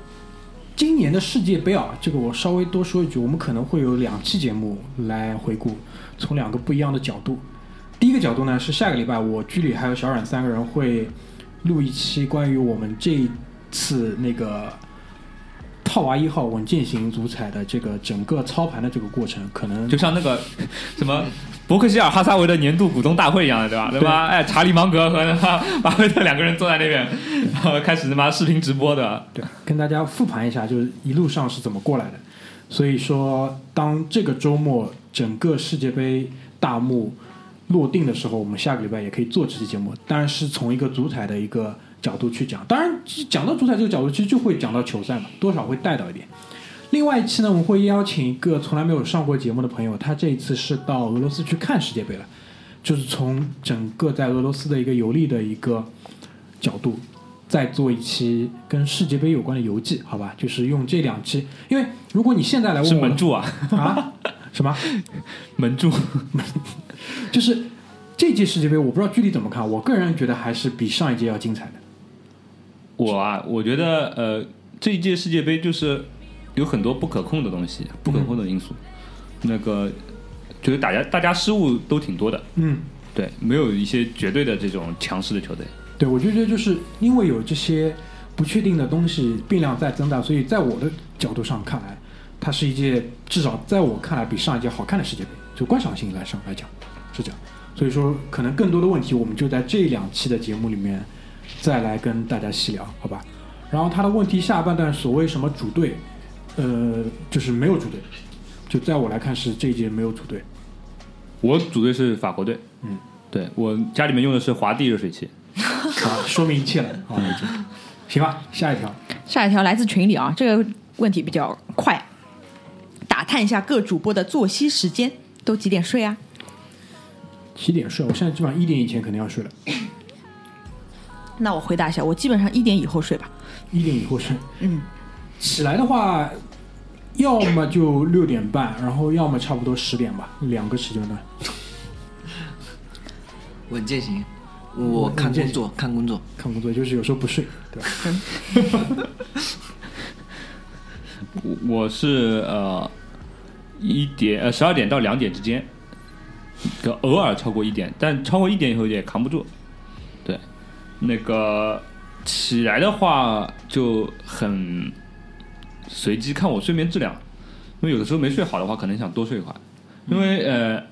今年的世界杯啊，这个我稍微多说一句，我们可能会有两期节目来回顾，从两个不一样的角度。第一个角度呢是下个礼拜我居里还有小冉三个人会录一期关于我们这一次那个套娃一号稳健型足彩的这个整个操盘的这个过程，可能就像那个什么伯克希尔哈撒韦的年度股东大会一样的，对吧？对吧？哎，查理芒格和他妈巴菲特两个人坐在那边，然后开始他妈视频直播的。对，跟大家复盘一下，就是一路上是怎么过来的。所以说，当这个周末整个世界杯大幕落定的时候，我们下个礼拜也可以做这期节目，当然是从一个足彩的一个角度去讲。当然，讲到足彩这个角度，其实就会讲到球赛嘛，多少会带到一点。另外一期呢，我们会邀请一个从来没有上过节目的朋友，他这一次是到俄罗斯去看世界杯了，就是从整个在俄罗斯的一个游历的一个角度，再做一期跟世界杯有关的游记，好吧？就是用这两期，因为如果你现在来问门柱啊，啊，什么？门柱。*laughs* 就是这届世界杯，我不知道具体怎么看，我个人觉得还是比上一届要精彩的。我啊，我觉得呃，这一届世界杯就是有很多不可控的东西，不可控的因素。那个觉得大家大家失误都挺多的，嗯，对，没有一些绝对的这种强势的球队。对，我就觉得就是因为有这些不确定的东西变量在增大，所以在我的角度上看来，它是一届至少在我看来比上一届好看的世界杯，就观赏性来上来讲是这样。所以说，可能更多的问题我们就在这两期的节目里面再来跟大家细聊，好吧？然后他的问题下半段所谓什么主队，呃，就是没有主队，就在我来看是这一届没有主队。我组队是法国队，嗯，对我家里面用的是华帝热水器。*laughs* 啊，说明一切了啊，已经。行吧，下一条。下一条来自群里啊，这个问题比较快，打探一下各主播的作息时间，都几点睡啊？几点睡？我现在基本上一点以前肯定要睡了，*coughs* 那我回答一下，我基本上一点以后睡吧。一点以后睡。嗯，起来的话，要么就六点半，然后要么差不多十点吧，两个时间段。*laughs* 稳健型，我看工作，看工作。看工作就是有时候不睡，对吧？*laughs* 我我是呃一点呃十二点到两点之间，就偶尔超过一点，但超过一点以后也扛不住。对，那个起来的话就很随机，看我睡眠质量。因为有的时候没睡好的话，可能想多睡一会儿。因为呃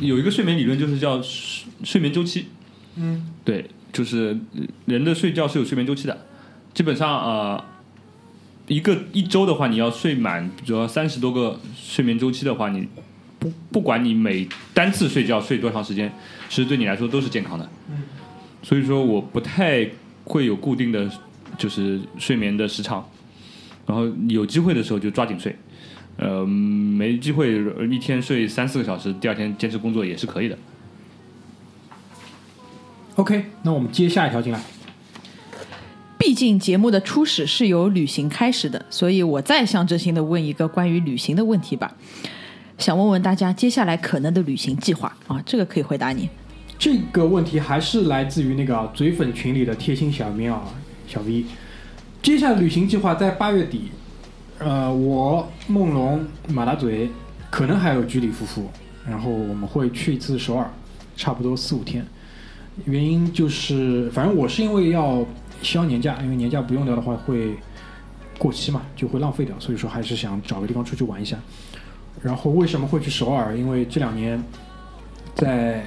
有一个睡眠理论就是叫睡睡眠周期。嗯，对，就是人的睡觉是有睡眠周期的，基本上呃，一个一周的话，你要睡满，比如说三十多个睡眠周期的话，你不不管你每单次睡觉睡多长时间，其实对你来说都是健康的。嗯，所以说我不太会有固定的就是睡眠的时长，然后有机会的时候就抓紧睡，呃，没机会一天睡三四个小时，第二天坚持工作也是可以的。OK，那我们接下一条进来。毕竟节目的初始是由旅行开始的，所以我再象征性的问一个关于旅行的问题吧。想问问大家接下来可能的旅行计划啊，这个可以回答你。这个问题还是来自于那个嘴粉群里的贴心小编啊，小 V。接下来旅行计划在八月底，呃，我梦龙、马大嘴，可能还有居里夫妇，然后我们会去一次首尔，差不多四五天。原因就是，反正我是因为要消年假，因为年假不用掉的话会过期嘛，就会浪费掉，所以说还是想找个地方出去玩一下。然后为什么会去首尔？因为这两年在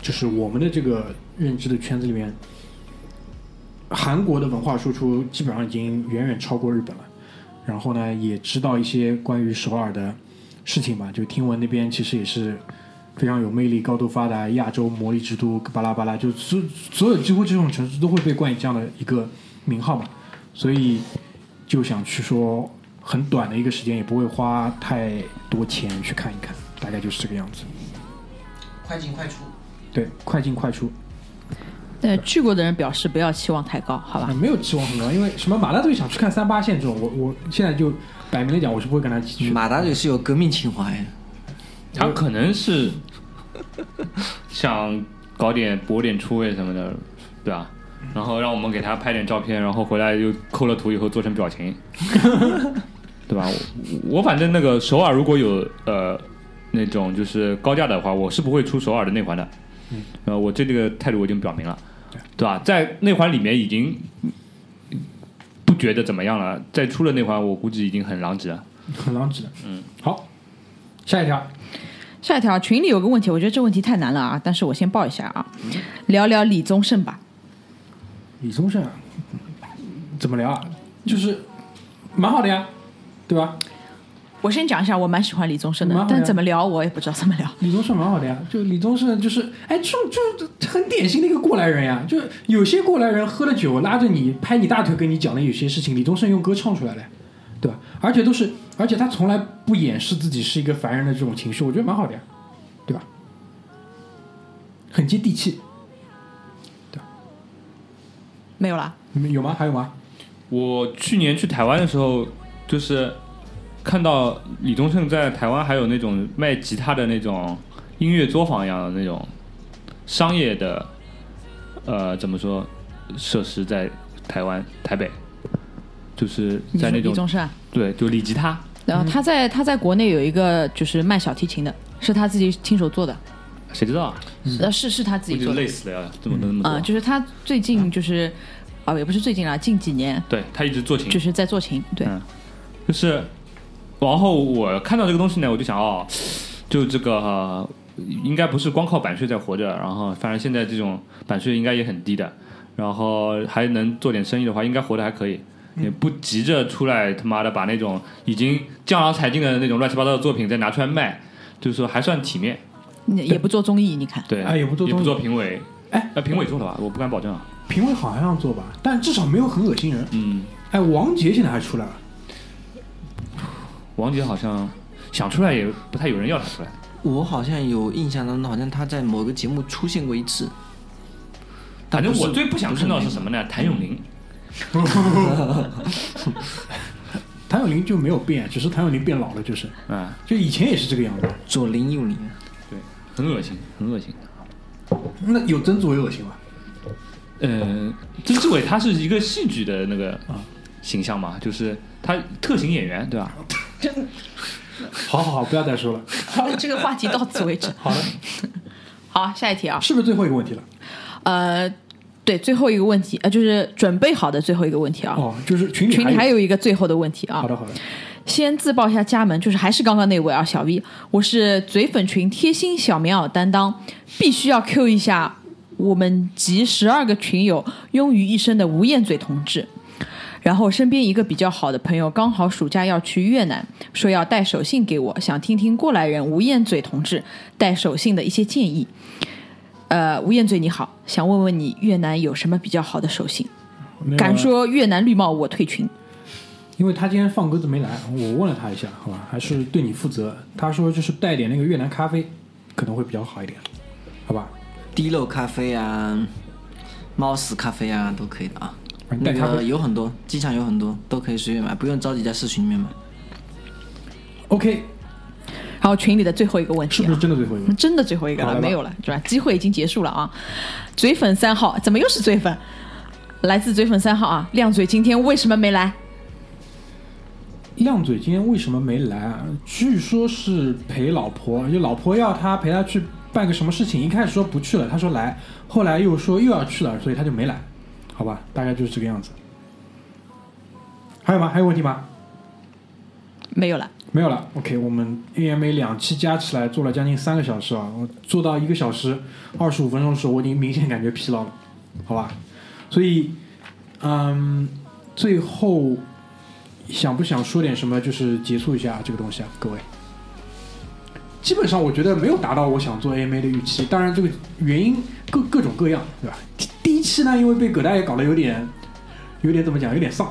就是我们的这个认知的圈子里面，韩国的文化输出基本上已经远远超过日本了。然后呢，也知道一些关于首尔的事情吧，就听闻那边其实也是非常有魅力、高度发达、亚洲魔力之都，巴拉巴拉，就所所有几乎这种城市都会被冠以这样的一个名号嘛。所以就想去说，很短的一个时间，也不会花太多钱去看一看，大概就是这个样子。快进快出。对，快进快出。呃，去过的人表示不要期望太高，好吧啊？没有期望很高，因为什么马大队想去看三八线这种，我我现在就摆明了讲，我是不会跟他一起去。马大队是有革命情怀的，他可能是想搞点博点出位什么的，对吧？然后让我们给他拍点照片，然后回来又抠了图以后做成表情，*laughs* 对吧？我我反正那个首尔如果有呃那种就是高价的话，我是不会出首尔的内环的。嗯，呃，我这个态度我已经表明了，对吧？在内环里面已经不觉得怎么样了，再出了内环，我估计已经很狼藉了。*laughs* 很狼藉了。嗯，好，下一条，下一条群里有个问题，我觉得这问题太难了啊，但是我先报一下啊，聊聊李宗盛吧。李宗盛啊怎么聊啊？就是蛮好的呀，对吧？我先讲一下，我蛮喜欢李宗盛的，的但怎么聊我也不知道怎么聊。李宗盛蛮好的呀，就李宗盛就是，哎，就就很典型的一个过来人呀。就有些过来人喝了酒，拉着你拍你大腿，跟你讲的有些事情，李宗盛用歌唱出来了，对吧？而且都是，而且他从来不掩饰自己是一个凡人的这种情绪，我觉得蛮好的呀，对吧？很接地气，对没有啦，你们有吗？还有吗？我去年去台湾的时候，就是看到李宗盛在台湾还有那种卖吉他的那种音乐作坊一样的那种商业的，呃，怎么说设施在台湾台北，就是在那种李宗盛啊，对，就理吉他，然后他在他在国内有一个就是卖小提琴的，是他自己亲手做的，谁知道啊？呃，是是他自己做的累死了呀，这么多那么啊、多。就是他最近就是啊、也不是最近啦，近几年对他一直做琴，就是在做琴，对，嗯就是，然后我看到这个东西呢，我就想哦，就这个、呃应该不是光靠版税在活着，然后反正现在这种版税应该也很低的，然后还能做点生意的话，应该活得还可以，也不急着出来他妈的把那种已经江郎才尽的那种乱七八糟的作品再拿出来卖，就是说还算体面，也不做综艺，你看，对，哎也不做也不综艺做评委，哎，呃，评委做了吧，我不敢保证啊，评委好像做吧，但至少没有很恶心人。嗯，哎，王杰现在还出来了，王杰好像想出来也不太有人要他出来。我好像有印象当中，好像他在某个节目出现过一次。但不是反正我最不想看到是什么呢？谭咏麟。*laughs* 谭咏麟就没有变，只是谭咏麟变老了，就是，嗯，就以前也是这个样子。左邻右邻，对，很恶心，很恶心。那有曾志伟恶心吗？呃，曾志伟他是一个戏剧的那个啊形象嘛，就是他特型演员，对吧？*laughs* 好好好，不要再说了。好，*laughs* 这个话题到此为止。好的，好，下一题啊，是不是最后一个问题了？呃，对，最后一个问题，呃，就是准备好的最后一个问题啊。哦，就是群里群里还有。有一个最后的问题啊好，的好的，先自报一下家门，就是还是刚刚那位啊，小 V，我是嘴粉群贴心小棉袄担当，必须要 Q 一下我们集十二个群友拥于一身的吴彦嘴同志。然后身边一个比较好的朋友刚好暑假要去越南，说要带手信给我，想听听过来人吴彦嘴同志带手信的一些建议。呃，吴彦嘴你好，想问问你越南有什么比较好的手信？敢说越南绿帽我退群。因为他今天放鸽子没来，我问了他一下，好吧，还是对你负责。他说就是带点那个越南咖啡，可能会比较好一点，好吧？滴漏咖啡啊，猫屎咖啡啊，都可以的啊。那个带咖啡有很多，机场有很多，都可以随便买，不用着急在市群里面买。OK，然后群里的最后一个问题、啊，是不是真的最后一个？真的最后一个了，没有了，是吧？机会已经结束了啊！嘴粉三号怎么又是嘴粉？来自嘴粉三号啊，亮嘴今天为什么没来？亮嘴今天为什么没来啊？据说是陪老婆，就老婆要他陪他去办个什么事情，一开始说不去了，他说来，后来又说又要去了，所以他就没来，好吧？大概就是这个样子。还有吗？还有问题吗？没有了，没有了。OK，我们 AMA 两期加起来做了将近三个小时啊，我做到一个小时二十五分钟的时候，我已经明显感觉疲劳了，好吧？所以，嗯，最后想不想说点什么，就是结束一下这个东西啊，各位？基本上我觉得没有达到我想做 AMA 的预期，当然这个原因各各种各样，对吧？第一期呢，因为被葛大爷搞得有点有点怎么讲，有点丧，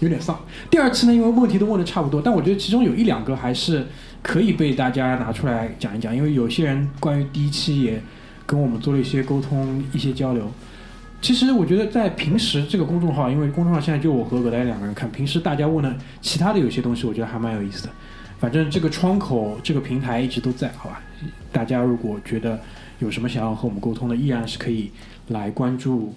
有点丧。第二期呢，因为问题都问的差不多，但我觉得其中有一两个还是可以被大家拿出来讲一讲，因为有些人关于第一期也跟我们做了一些沟通、一些交流。其实我觉得在平时这个公众号，因为公众号现在就我和葛大爷两个人看，平时大家问的其他的有些东西，我觉得还蛮有意思的。反正这个窗口这个平台一直都在，好吧？大家如果觉得有什么想要和我们沟通的，依然是可以来关注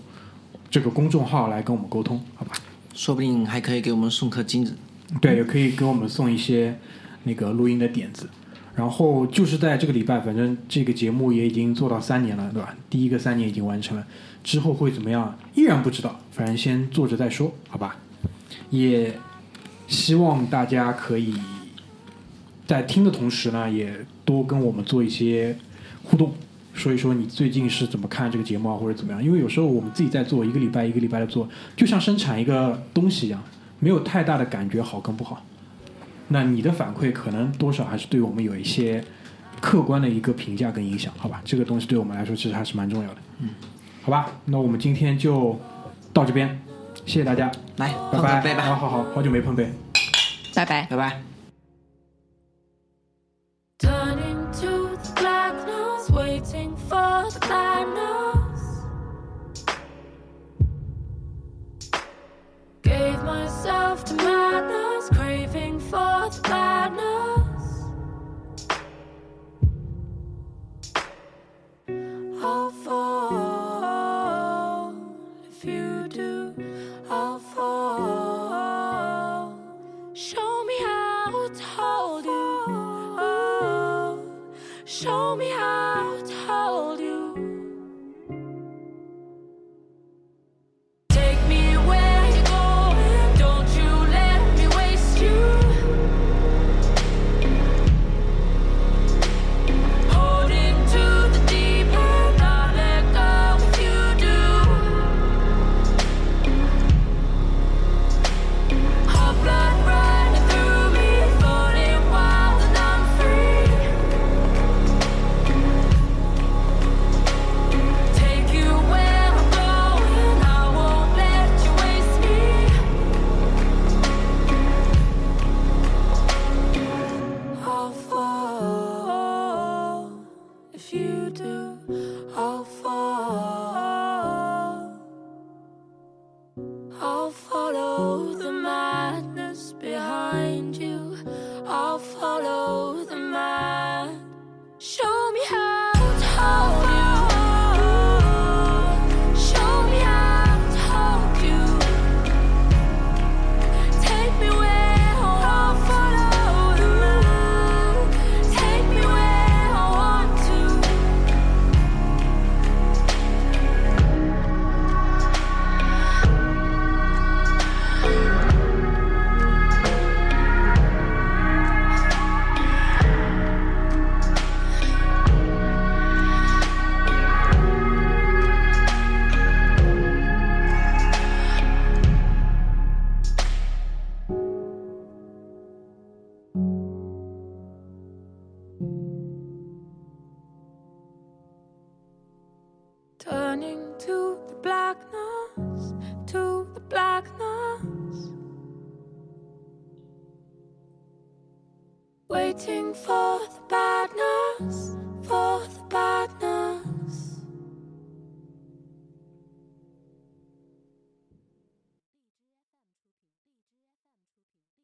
这个公众号来跟我们沟通，好吧？说不定还可以给我们送颗金子。对，也可以给我们送一些那个录音的点子。然后就是在这个礼拜，反正这个节目也已经做到三年了，对吧？第一个三年已经完成了，之后会怎么样依然不知道，反正先做着再说，好吧？也希望大家可以在听的同时呢，也多跟我们做一些互动，说一说你最近是怎么看这个节目啊，或者怎么样？因为有时候我们自己在做，一个礼拜一个礼拜的做，就像生产一个东西一样，没有太大的感觉好跟不好。那你的反馈可能多少还是对我们有一些客观的一个评价跟影响，好吧？这个东西对我们来说其实还是蛮重要的。嗯，好吧，那我们今天就到这边，谢谢大家，来，拜拜，拜拜，好好好，好久没碰杯。拜拜。拜拜。